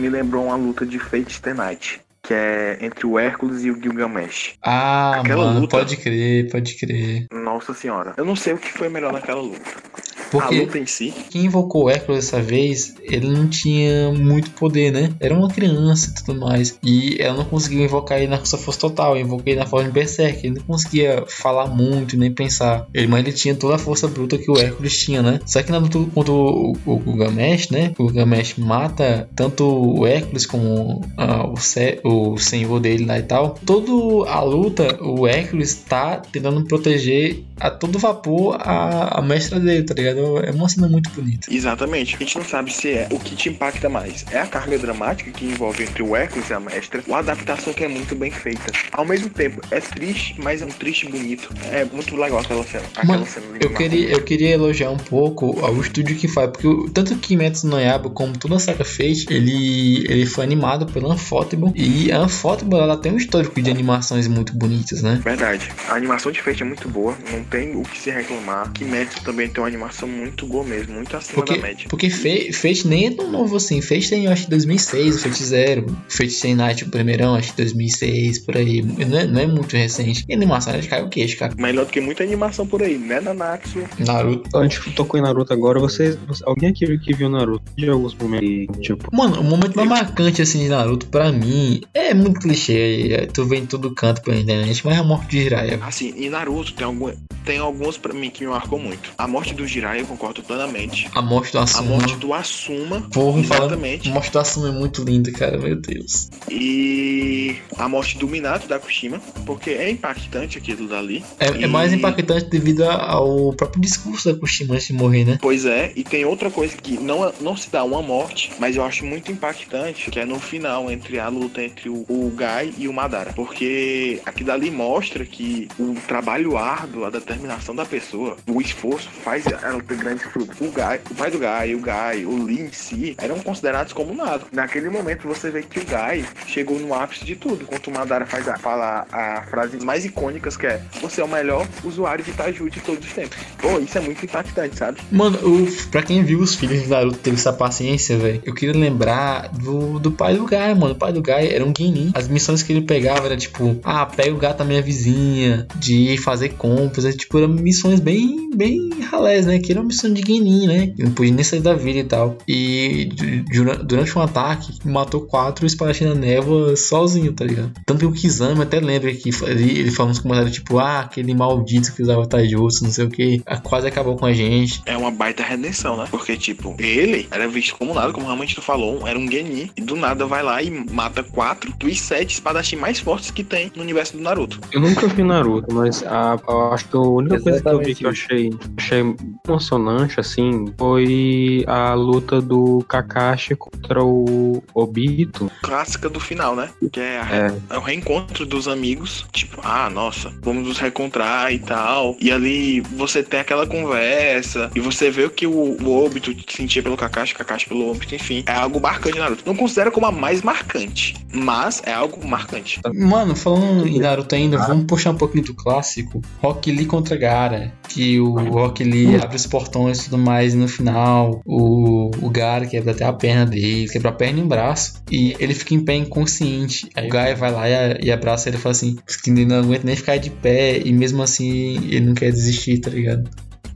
Me lembrou uma luta de Fate Stay Night, que é entre o Hércules e o Gilgamesh. Ah, Aquela mano, luta- pode crer, pode crer. Nossa senhora. Eu não sei o que foi melhor naquela luta. A Porque luta em si, quem invocou o Hércules dessa vez, ele não tinha muito poder, né? Era uma criança e tudo mais. E ela não conseguiu invocar ele na sua força total. Eu invoquei na forma de Berserk. Ele não conseguia falar muito, nem pensar. Ele, mas ele tinha toda a força bruta que o Hércules tinha, né? Só que na luta contra o, o, o Gilgamesh, né? O Gilgamesh mata tanto o Hércules como ah, o, se- o senhor dele lá e tal. Toda a luta, o Hércules tá tentando proteger a todo vapor a, a mestra dele, tá ligado? É uma cena muito bonita. exatamente. A gente não sabe se é o que te impacta mais. É a carga dramática que envolve entre o Hércules e a mestra, ou a adaptação que é muito bem feita. Ao mesmo tempo, é triste, mas é um triste bonito. É muito legal aquela cena. Aquela Mano, cena Eu queria, eu queria elogiar um pouco ao estúdio que faz, porque o- tanto Kimetsu no Yaiba como toda a saga Fate, ele, ele foi animado pela Unfotable, e a Unfotable ela tem um histórico de animações muito bonitas, né? Verdade. A animação de Fate é muito boa, não tem o que se reclamar. Kimetsu também tem uma animação muito boa mesmo, muito acima Porque, da média. porque Fe- Fate nem é tão novo assim. Fate tem, eu acho, 2006, o Fate Zero. Fate Stay Night, o primeirão, acho que 2006, por aí. Não é, não é muito recente. E a animação é de cair o queixo, cara. Melhor do que muita animação por aí, né, Nanatsu? Naruto. A gente tocou em Naruto agora, vocês. você- alguém aqui que viu Naruto de alguns momentos, tipo, Mano, o momento mais marcante assim de Naruto pra mim é muito clichê. é, Tu vê em todo canto pela internet, mas é a morte de Jiraiya. Assim, em Naruto tem, algum, tem alguns pra mim que me marcou muito. A morte do Jiraiya eu concordo plenamente. A morte do A Asuma. morte do Asuma, Porra, falando. exatamente. A morte do Asuma é muito linda, cara. Meu Deus. E a morte do Minato da Kushima, porque é impactante aquilo dali. É, é E- mais impactante devido ao próprio discurso da Kushima antes de morrer, né? Pois é, e tem outra coisa que não, não se dá uma morte, mas eu acho muito impactante, que é no final, entre a luta entre o, o Gai e o Madara. Porque aqui dali mostra que o trabalho árduo, a determinação da pessoa, o esforço faz ela outra grande fruta. O Gai, o pai do Gai, o Gai, o Lee em si, eram considerados como nada. Naquele momento você vê que o Gai chegou no ápice de tudo. Enquanto o Madara faz a, fala a frase mais icônicas que é você é o melhor usuário de Taju de todos os tempos. Pô, isso é muito impactante, sabe? Mano, o, pra quem viu os filhos de Naruto teve essa paciência, velho. Eu queria lembrar do, do pai do Gai, mano. O pai do Gai era um Genin. As missões que ele pegava era tipo, ah, pega o gato da minha vizinha, de fazer compras. É, tipo, eram missões bem, bem ralés, né? Que era uma missão de Genin, né? Não podia nem sair da vida e tal. E du- durante um ataque, matou quatro espadachins na névoa sozinho, tá ligado? Tanto que o Kizami até lembra que ele, ele fala uns comentários tipo, ah, aquele maldito que usava Taijutsu, não sei o que, quase acabou com a gente. É uma baita redenção, né? Porque, tipo, ele era visto como nada, como realmente tu falou, era um Genin. E do nada vai lá e mata quatro dos sete espadachins mais fortes que tem no universo do Naruto. Eu nunca vi Naruto, mas a, eu acho que a única coisa que eu vi Exatamente que eu achei, achei emocionante, assim, foi a luta do Kakashi contra o Obito. Clássica do final, né? Que é, a- é o reencontro dos amigos. Tipo, ah, nossa, vamos nos reencontrar e tal. E ali você tem aquela conversa. E você vê o que o, o Obito sentia pelo Kakashi, Kakashi pelo Obito, enfim. É algo marcante, Naruto. Não considero como a mais marcante, mas é algo marcante. Mano, falando em Naruto ainda, vamos puxar um pouquinho do clássico. Rock Lee contra Gara. Que o Rock Lee abre os portões e tudo mais, e no final o, o Gara quebra até a perna dele, quebra a perna e um braço. E ele fica em pé inconsciente. Aí o Gaia vai lá e, e abraça ele e fala assim: que ele não aguenta nem ficar de pé, e mesmo assim ele não quer desistir, tá ligado?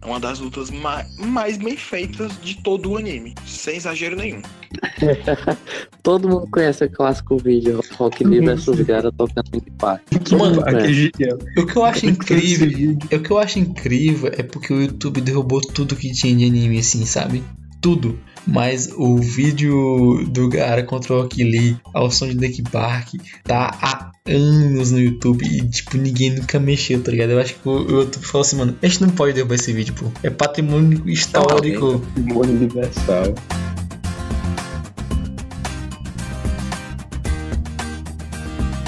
É uma das lutas ma- mais bem feitas de todo o anime. Sem exagero nenhum. (laughs) Todo mundo conhece o clássico vídeo Rock Lee vs Gara tocando em par. Mano, Aquele O que eu acho incrível, o que eu acho incrível é porque o YouTube derrubou tudo que tinha de anime, assim, sabe? Tudo. Mas o vídeo do Gara contra o Rock Lee ao som de Nick Bark tá há anos no YouTube e, tipo, ninguém nunca mexeu, tá ligado? Eu acho que o YouTube falou assim, mano, a gente não pode derrubar esse vídeo, pô. É patrimônio histórico. Patrimônio universal.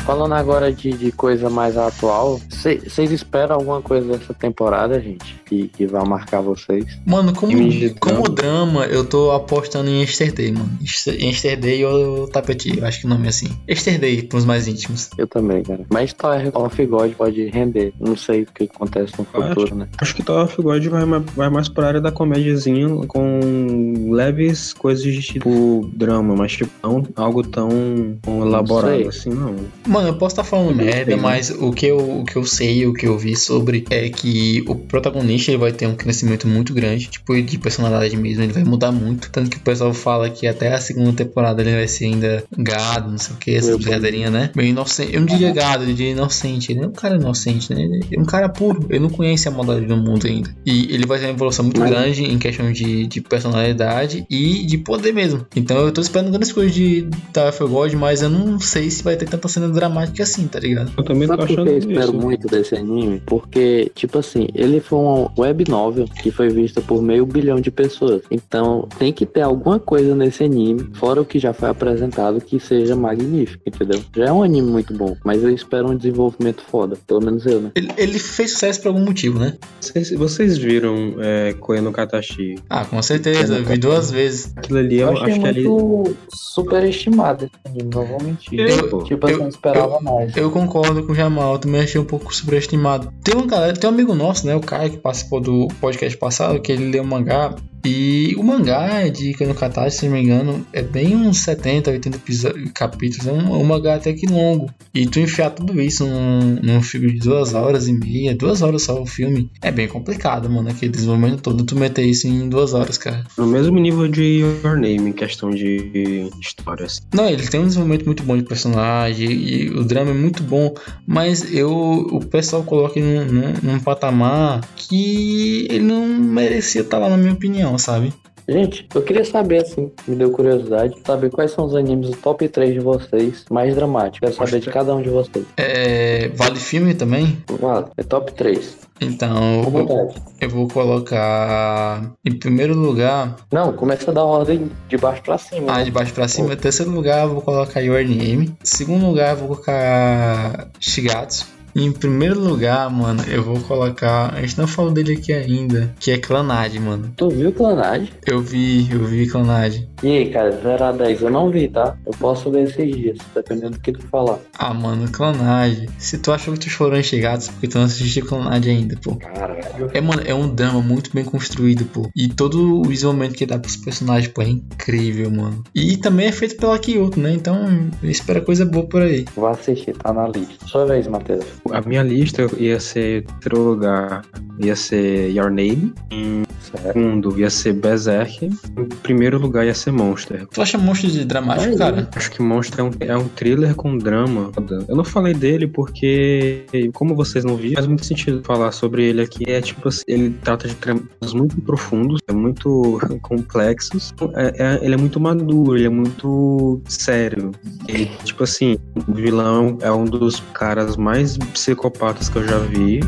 Falando agora de, de coisa mais atual, vocês esperam alguma coisa dessa temporada, gente? Que, que vai marcar vocês? Mano, como, como drama. eu tô apostando em Yesterday, mano. Yesterday ou Tapete, eu acho que o nome é assim. Yesterday, pros mais íntimos. Eu também, cara. Mas Tower of God pode render. Não sei o que acontece no futuro, né? Acho que Tower of God vai, vai mais pra área da comédiazinha com leves coisas de tipo drama, mas tipo não algo tão elaborado sei. assim, não. Mano, eu posso estar falando Não merda, né? mas o que, eu, o que eu sei, o que eu vi sobre é que o protagonista ele vai ter um crescimento muito grande, tipo, de personalidade mesmo, ele vai mudar muito. Tanto que o pessoal fala que até a segunda temporada ele vai ser ainda gado, não sei o que, essa brincadeirinha, né? Meio inocente. Eu não diria gado, eu diria inocente. Ele é um cara inocente, né? Ele é um cara puro, ele não conhece a maldade do mundo ainda. E ele vai ter uma evolução muito grande em questão de, de personalidade e de poder mesmo. Então eu tô esperando grandes coisas de Tower of God, mas eu não sei se vai ter tanta cena dramática assim, tá ligado? Eu também tô Sabe que achando eu espero isso. muito desse anime? Porque, tipo assim, ele foi uma web novel que foi vista por meio bilhão de pessoas. Então, tem que ter alguma coisa nesse anime, fora o que já foi apresentado, que seja magnífico, entendeu? Já é um anime muito bom, mas eu espero um desenvolvimento foda. Pelo menos eu, né? Ele, ele fez sucesso por algum motivo, né? Vocês, vocês viram é, Koe no Katashi? Ah, com certeza, eu vi duas vezes. Aquilo ali, eu, Eu acho que ali. muito superestimado esse anime, não vou mentir. Eu- tipo, assim, eu, eu- esperava mais. Eu concordo com o Jamal, eu também achei um pouco superestimado. Tem uma galera, tem um amigo nosso, né, o Caio, que participou do podcast passado, que ele leu o mangá. E o mangá é de Kano Katachi, se não me engano, é bem uns 70, 80 episo- capítulos. É um, um mangá até que longo. E tu enfiar tudo isso num, num filme de duas horas e meia, duas horas só o filme, é bem complicado, mano. Aquele desenvolvimento todo, tu meter isso em duas horas, cara. No mesmo nível de Your Name, em questão de história. assim. Não, ele tem um desenvolvimento muito bom de personagem e o drama é muito bom, mas eu o pessoal coloca ele num, num, num patamar que ele não merecia estar lá, na minha opinião, sabe? Gente, eu queria saber, assim, me deu curiosidade, saber quais são os animes do top 3 de vocês mais dramáticos. Quero saber de cada um de vocês. É, vale filme também? Vale, é top 3. Então eu, vontade. eu vou colocar em primeiro lugar, Não, começa da ordem de baixo pra cima. ah, né? de baixo pra cima. Em terceiro lugar, eu vou colocar Your Name. Segundo lugar, eu vou colocar Shigatsu. Em primeiro lugar, mano, eu vou colocar. A gente não falou dele aqui ainda, que é Clanad, mano. Tu viu Clanad? Eu vi, eu vi Clanad. E aí, cara, 0 a 10, eu não vi, tá? Eu posso ver esses dias, dependendo do que tu falar. Ah, mano, Clanad. Se tu achou que tu chorou em Chegados, porque tu não assistiu Clanad ainda, pô. Caralho. É, mano, é um drama muito bem construído, pô. E todo o isolamento que dá pros personagens, pô, é incrível, mano. E também é feito pela Kyoto, né? Então, espera coisa boa por aí. Vou assistir, tá na lista. Sua vez, Matheus. A minha lista ia ser, terceiro lugar, ia ser Your Name. Em. Segundo, ia ser Berserk. Em primeiro lugar, ia ser Monster. Tu acha monstro de dramático, cara? Acho que Monster é um, é um thriller com drama. Eu não falei dele porque, como vocês não viram, faz muito sentido falar sobre ele aqui. É tipo assim, ele trata de temas muito profundos, é muito (laughs) complexos. É- é- ele é muito maduro, ele é muito sério. E, tipo assim, o vilão é um dos caras mais psicopatas que eu já vi.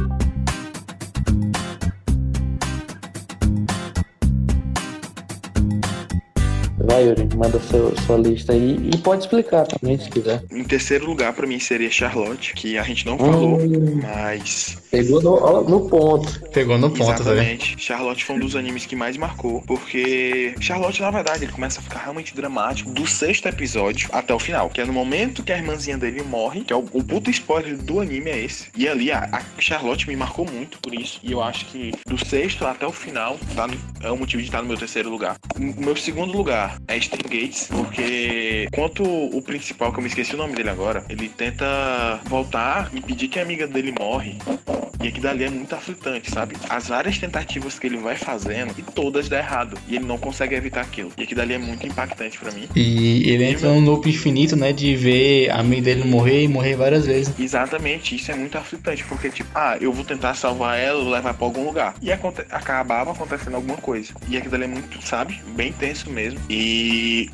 Vai, Yuri, manda seu, sua lista aí e pode explicar também, se quiser. Em terceiro lugar, pra mim, seria Charlotte, que a gente não falou, Hum, mas pegou no, no ponto. Pegou no ponto. Exatamente. Charlotte foi um dos animes que mais marcou, porque Charlotte, na verdade, ele começa a ficar realmente dramático do sexto episódio até o final, que é no momento que a irmãzinha dele morre, que é o, o puto spoiler do anime é esse. E ali a, a Charlotte me marcou muito por isso, e eu acho que do sexto até o final tá no- é o motivo de estar no meu terceiro lugar. O meu segundo lugar é Stan Gates, porque enquanto o principal, que eu me esqueci o nome dele agora, ele tenta voltar e pedir que a amiga dele morre, e aqui dali é muito aflitante, sabe? As várias tentativas que ele vai fazendo e todas dão errado. E ele não consegue evitar aquilo. E aqui dali é muito impactante pra mim. E ele entra num loop infinito, né? De ver a amiga dele morrer e morrer várias vezes. Exatamente, isso é muito aflitante, porque tipo, ah, eu vou tentar salvar ela, levar pra algum lugar. E aconte acabava acontecendo alguma coisa. E aquilo dali é muito, sabe? Bem tenso mesmo. E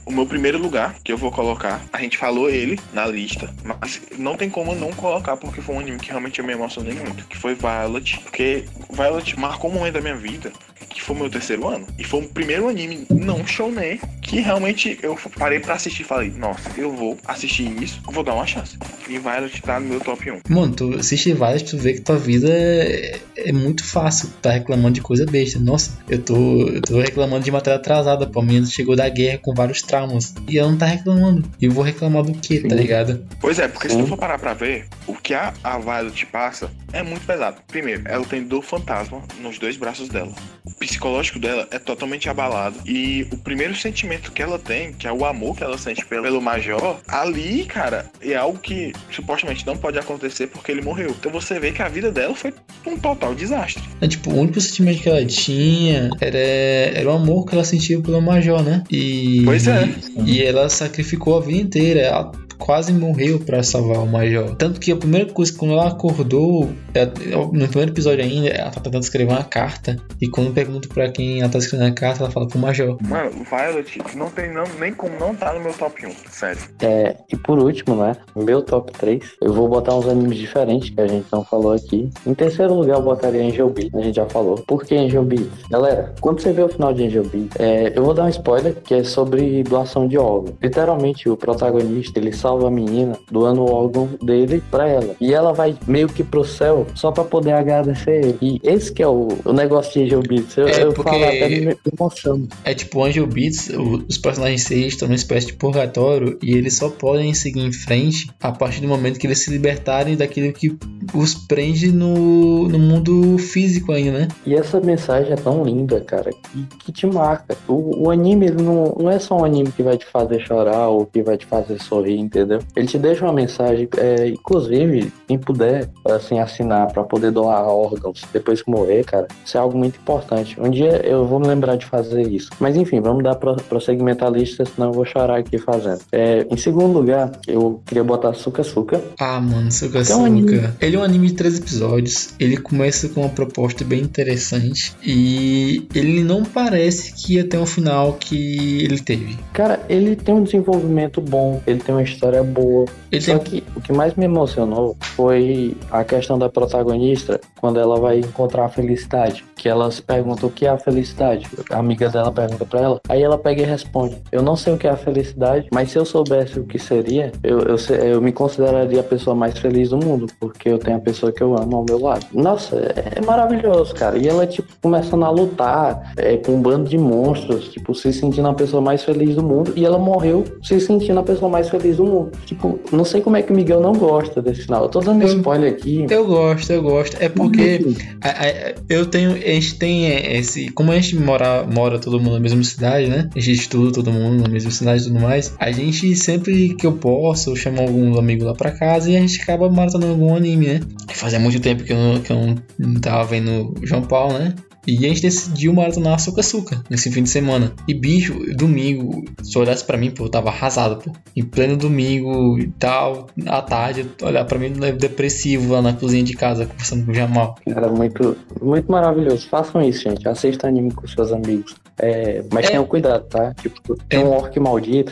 o meu primeiro lugar que eu vou colocar, a gente falou ele na lista, mas não tem como não colocar, porque foi um anime que realmente eu me emocionei muito, que foi Violet, porque Violet marcou um momento da minha vida que foi meu terceiro ano. E foi o primeiro anime não shonen que realmente eu parei pra assistir e falei, nossa, eu vou assistir isso, vou dar uma chance. E Violet tá no meu top 1. Mano, tu assiste vários, tu vê que tua vida é, é muito fácil. Tá reclamando de coisa besta. Nossa, eu tô, eu tô reclamando de matéria atrasada, pô. Menina chegou da guerra com vários traumas. E ela não tá reclamando. E eu vou reclamar do quê, tá ligado? Pois é, porque se tu for parar pra ver, o que a, a Violet passa é muito pesado. Primeiro, ela tem dor fantasma nos dois braços dela. O psicológico dela é totalmente abalado. E o primeiro sentimento que ela tem, que é o amor que ela sente pelo, pelo Major, ali, cara, é algo que supostamente não pode acontecer porque ele morreu. Então você vê que a vida dela foi um total desastre. É, tipo, o único sentimento que ela tinha era, era o amor que ela sentia pelo Major, né? E, Pois é. E ela sacrificou a vida inteira. Quase morreu pra salvar o Major. Tanto que a primeira coisa, quando ela acordou, ela- no primeiro episódio ainda, ela tá tentando escrever uma carta. E quando pergunta pra quem ela tá escrevendo a carta, ela fala pro Major. Mano, Violet não tem não, nem como não tá no meu top 1, sério. É, e por último, né? Meu top 3. Eu vou botar uns animes diferentes que a gente não falou aqui. Em terceiro lugar, eu botaria Angel Beats. A gente já falou. Por que Angel Beats? Galera, quando você vê o final de Angel Beats, é, eu vou dar um spoiler que é sobre doação de órgão. Literalmente, o protagonista ele salva a menina doando o órgão dele pra ela. E ela vai meio que pro céu só pra poder agradecer ele. E esse que é o, o negócio de Angel Beats. Eu, É, eu porque- falo até me emociono. É tipo, Angel Beats, os personagens 6 estão numa espécie de purgatório e eles só podem seguir em frente a partir do momento que eles se libertarem daquilo que os prende no, no mundo físico ainda, né? E essa mensagem é tão linda, cara, que, que te marca. O, o anime ele não, não é só um anime que vai te fazer chorar ou que vai te fazer sorrir, entendeu? Ele te deixa uma mensagem, é, inclusive, quem puder, assim, assinar pra poder doar órgãos depois que morrer, cara, isso é algo muito importante. Um dia eu vou me lembrar de fazer isso. Mas enfim, vamos dar pro, prosseguimento à lista, senão eu vou chorar aqui fazendo. É, em segundo lugar, eu queria botar Suka Suka. Ah, mano, Suka É um anime. Suka. Ele é um anime de três episódios. Ele começa com uma proposta bem interessante. E ele não parece que ia ter um final que ele teve. Cara, ele tem um desenvolvimento bom, ele tem uma história boa. Ele Só tem. que o que mais me emocionou foi a questão da protagonista quando ela vai encontrar a felicidade. Que elas perguntam o que é a felicidade. A amiga dela pergunta pra ela. Aí ela pega e responde: Eu não sei o que é a felicidade, mas se eu soubesse o que seria, eu, eu, eu me consideraria a pessoa mais feliz do mundo. Porque eu tenho a pessoa que eu amo ao meu lado. Nossa, é, é maravilhoso, cara. E ela, tipo, começando a lutar é, com um bando de monstros, tipo, se sentindo a pessoa mais feliz do mundo. E ela morreu se sentindo a pessoa mais feliz do mundo. Tipo, não sei como é que o Miguel não gosta desse final. Eu tô dando Eu- spoiler aqui. Eu gosto, eu gosto. É porque a- a- eu tenho, a gente tem esse, como a gente mora, mora todo mundo na mesma cidade, né? A gente estuda todo mundo na mesma cidade e tudo mais. A gente sempre que eu posso, eu chamo alguns amigos lá pra casa e a gente acaba maratonando algum anime, né? Fazia muito tempo que eu não, que eu não tava vendo João Paulo, né? E a gente decidiu maratonar Açúcar Açúcar nesse fim de semana. E bicho, domingo, se olhasse pra mim, pô, eu tava arrasado, pô. Em pleno domingo e tal, à tarde, olhar pra mim depressivo lá na cozinha de casa, conversando com o Jamal. Cara, muito, muito maravilhoso. Façam isso, gente. Assistam anime com seus amigos. É, mas É. tenham cuidado, tá? Tipo, tem (laughs) É. um orc maldito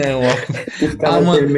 É, um orc. Ah, mano.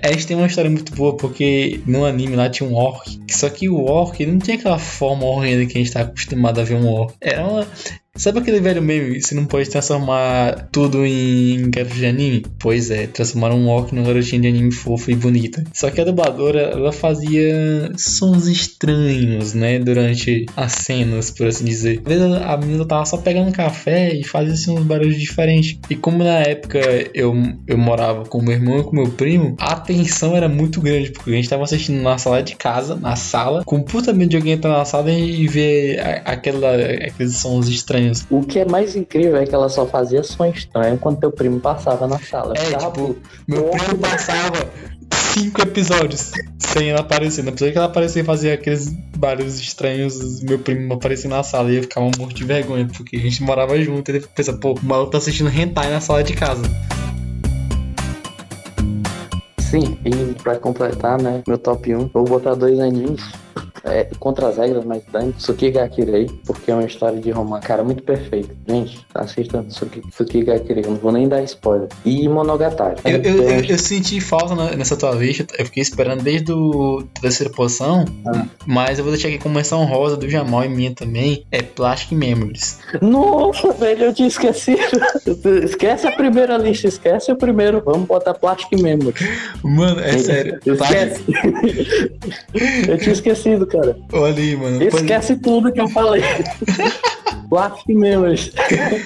É, a gente tem uma história muito boa, porque no anime lá tinha um orc. Só que o orc ele não tinha aquela forma horrenda que a gente tá acostumado a ver um orc. Era uma. Sabe aquele velho meme? Você não pode transformar tudo em garoto de anime? Pois é, transformaram um orc num garotinho de anime fofo e bonita. Só que a dubladora, ela fazia sons estranhos, né? Durante as cenas, por assim dizer. Às vezes a menina tava só pegando café e fazia assim, uns barulhos diferentes. E como na época eu, eu morava com meu irmão e com meu primo, a tensão era muito grande, porque a gente tava assistindo na sala de casa, na sala, com puta medo de alguém entrar na sala e ver aquela, aqueles sons estranhos. O que é mais incrível é que ela só fazia som estranho quando teu primo passava na sala. É, tipo, puto. meu primo passava cinco episódios sem ela aparecer. Na pessoa que ela aparecia e fazia aqueles barulhos estranhos, meu primo aparecia na sala e eu ficava morto de vergonha, porque a gente morava junto. E ele pensa, pô, o maluco tá assistindo hentai na sala de casa. Sim, e pra completar, né, meu top 1, vou botar dois animes. É, contra as regras, mas dane Tsukigakirei, porque é uma história de romance, cara, muito perfeito. Gente, assista Tsuki- Tsukigakirei, eu não vou nem dar spoiler. E Monogatari. Eu, É, eu, é, eu, eu senti falta nessa tua lista, eu fiquei esperando desde o terceira posição, mas eu vou deixar aqui como menção rosa do Jamal e minha também, é Plastic Memories. Nossa, velho, eu tinha esquecido. (laughs) esquece a primeira lista, esquece o primeiro. Vamos botar Plastic Memory. Mano, é sério. Esquece. (laughs) eu tinha esquecido, cara. Olha aí, mano. Esquece tudo que eu falei. (laughs) Plastic Memories.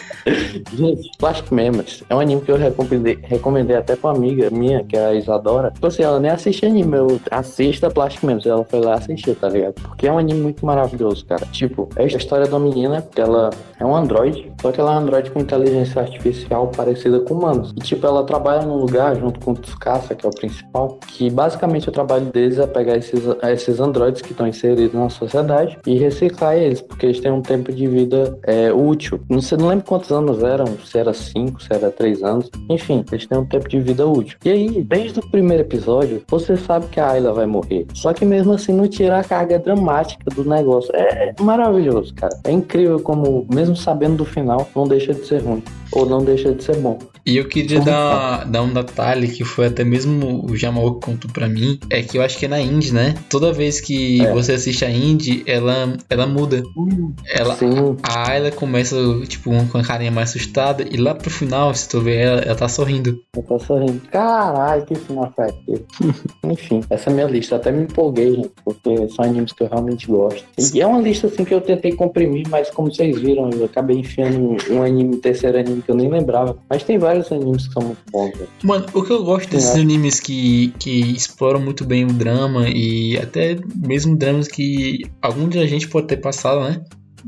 (laughs) Gente, Plastic Memories é um anime que eu recomendei, recomendei até pra amiga minha, que é a Isadora. Tipo assim, ela nem assiste anime, eu assista Plastic Memories. Ela foi lá assistir, tá ligado? Porque é um anime muito maravilhoso, cara. Tipo, é a história uma menina que ela é um androide, só que ela é um androide com inteligência artificial parecida com humanos. E tipo, ela trabalha num lugar junto com o Tsukasa, que é o principal, que basicamente o trabalho deles é pegar esses, esses androides que estão inseridos na sociedade e reciclar eles, porque eles têm um tempo de vida é, útil. Não sei, não lembro quantos anos eram, se era 5, se era 3 anos. Enfim, eles têm um tempo de vida útil. E aí, desde o primeiro episódio, você sabe que a Ayla vai morrer. Só que mesmo assim não tira a carga dramática do negócio. É maravilhoso, cara. É incrível como, mesmo sabendo do final, não deixa de ser ruim. Ou não deixa de ser bom. E eu queria dar, dar um detalhe que foi até mesmo o Jamal que contou pra mim, é que eu acho que é na Indy, né? Toda vez que É. você assiste a Indy, ela, ela muda. Ela, Sim, a Ayla começa, tipo, com a carinha mais assustada, e lá pro final, se tu ver ela, ela tá sorrindo. eu tô sorrindo. Caralho, que final foi aquele? Enfim, essa é a minha lista. Até me empolguei, gente, porque são animes que eu realmente gosto. E é uma lista assim que eu tentei comprimir, mas como vocês viram, eu acabei enfiando um, um anime, terceiro anime que eu nem lembrava. Mas tem vários animes que são muito bons, velho. Mano, o que eu gosto desses É. animes que, que exploram muito bem o drama e até mesmo dramas que algum dia a gente pode ter passado, né?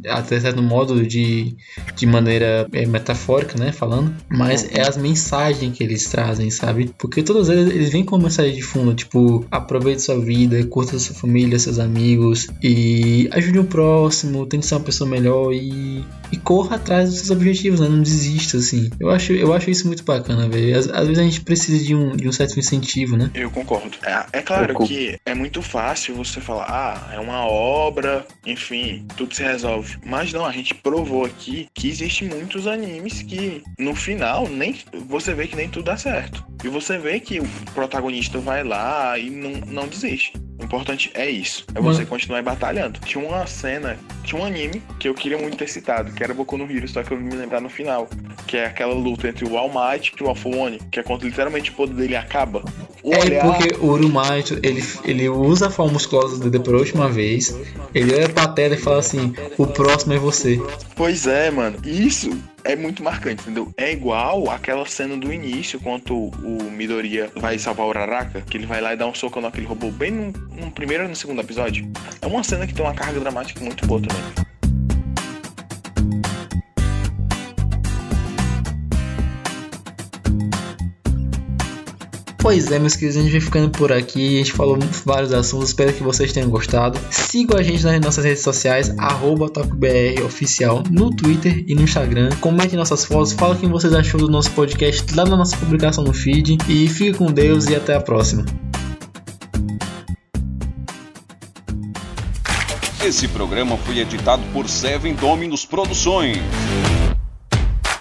Até certo modo de, de maneira é, metafórica, né? Falando, mas é as mensagens que eles trazem, sabe? Porque todos eles, eles vêm com uma mensagem de fundo, tipo, aproveite sua vida, curta sua família, seus amigos e ajude o próximo, tente ser uma pessoa melhor e, e corra atrás dos seus objetivos, né? Não desista, assim. Eu acho, eu acho isso muito bacana, velho. Às, às vezes a gente precisa de um, de um certo incentivo, né? Eu concordo. É, é claro Eu que é muito fácil você falar, ah, é uma obra, enfim, tudo se resolve. Mas não, a gente provou aqui que existem muitos animes que no final nem você vê que nem tudo dá certo. E você vê que o protagonista vai lá e não, não desiste. O importante é isso, é você continuar batalhando. Tinha uma cena, tinha um anime que eu queria muito ter citado, que era Boku no Hero, só que eu me lembrar no final. Que é aquela luta entre o All Might e o Alpha One, que é quando literalmente o poder dele acaba. O É olhar. porque o Urumaito, ele, ele usa a forma musculosa dedo pela última vez, ele olha pra tela e fala assim, o próximo é você. Pois é, mano. Isso é muito marcante, entendeu? É igual aquela cena do início, quando o Midoriya vai salvar o Uraraka, que ele vai lá e dá um soco naquele robô bem no, no primeiro e no segundo episódio. É uma cena que tem uma carga dramática muito boa também. Pois é, meus queridos, a gente vai ficando por aqui. A gente falou vários assuntos, espero que vocês tenham gostado. Sigam a gente nas nossas redes sociais, arroba TocoBR Oficial, no Twitter e no Instagram. Comentem nossas fotos, fala o que vocês achou do nosso podcast lá na nossa publicação no feed. E fique com Deus e até a próxima. Esse programa foi editado por Seven Dominus Produções.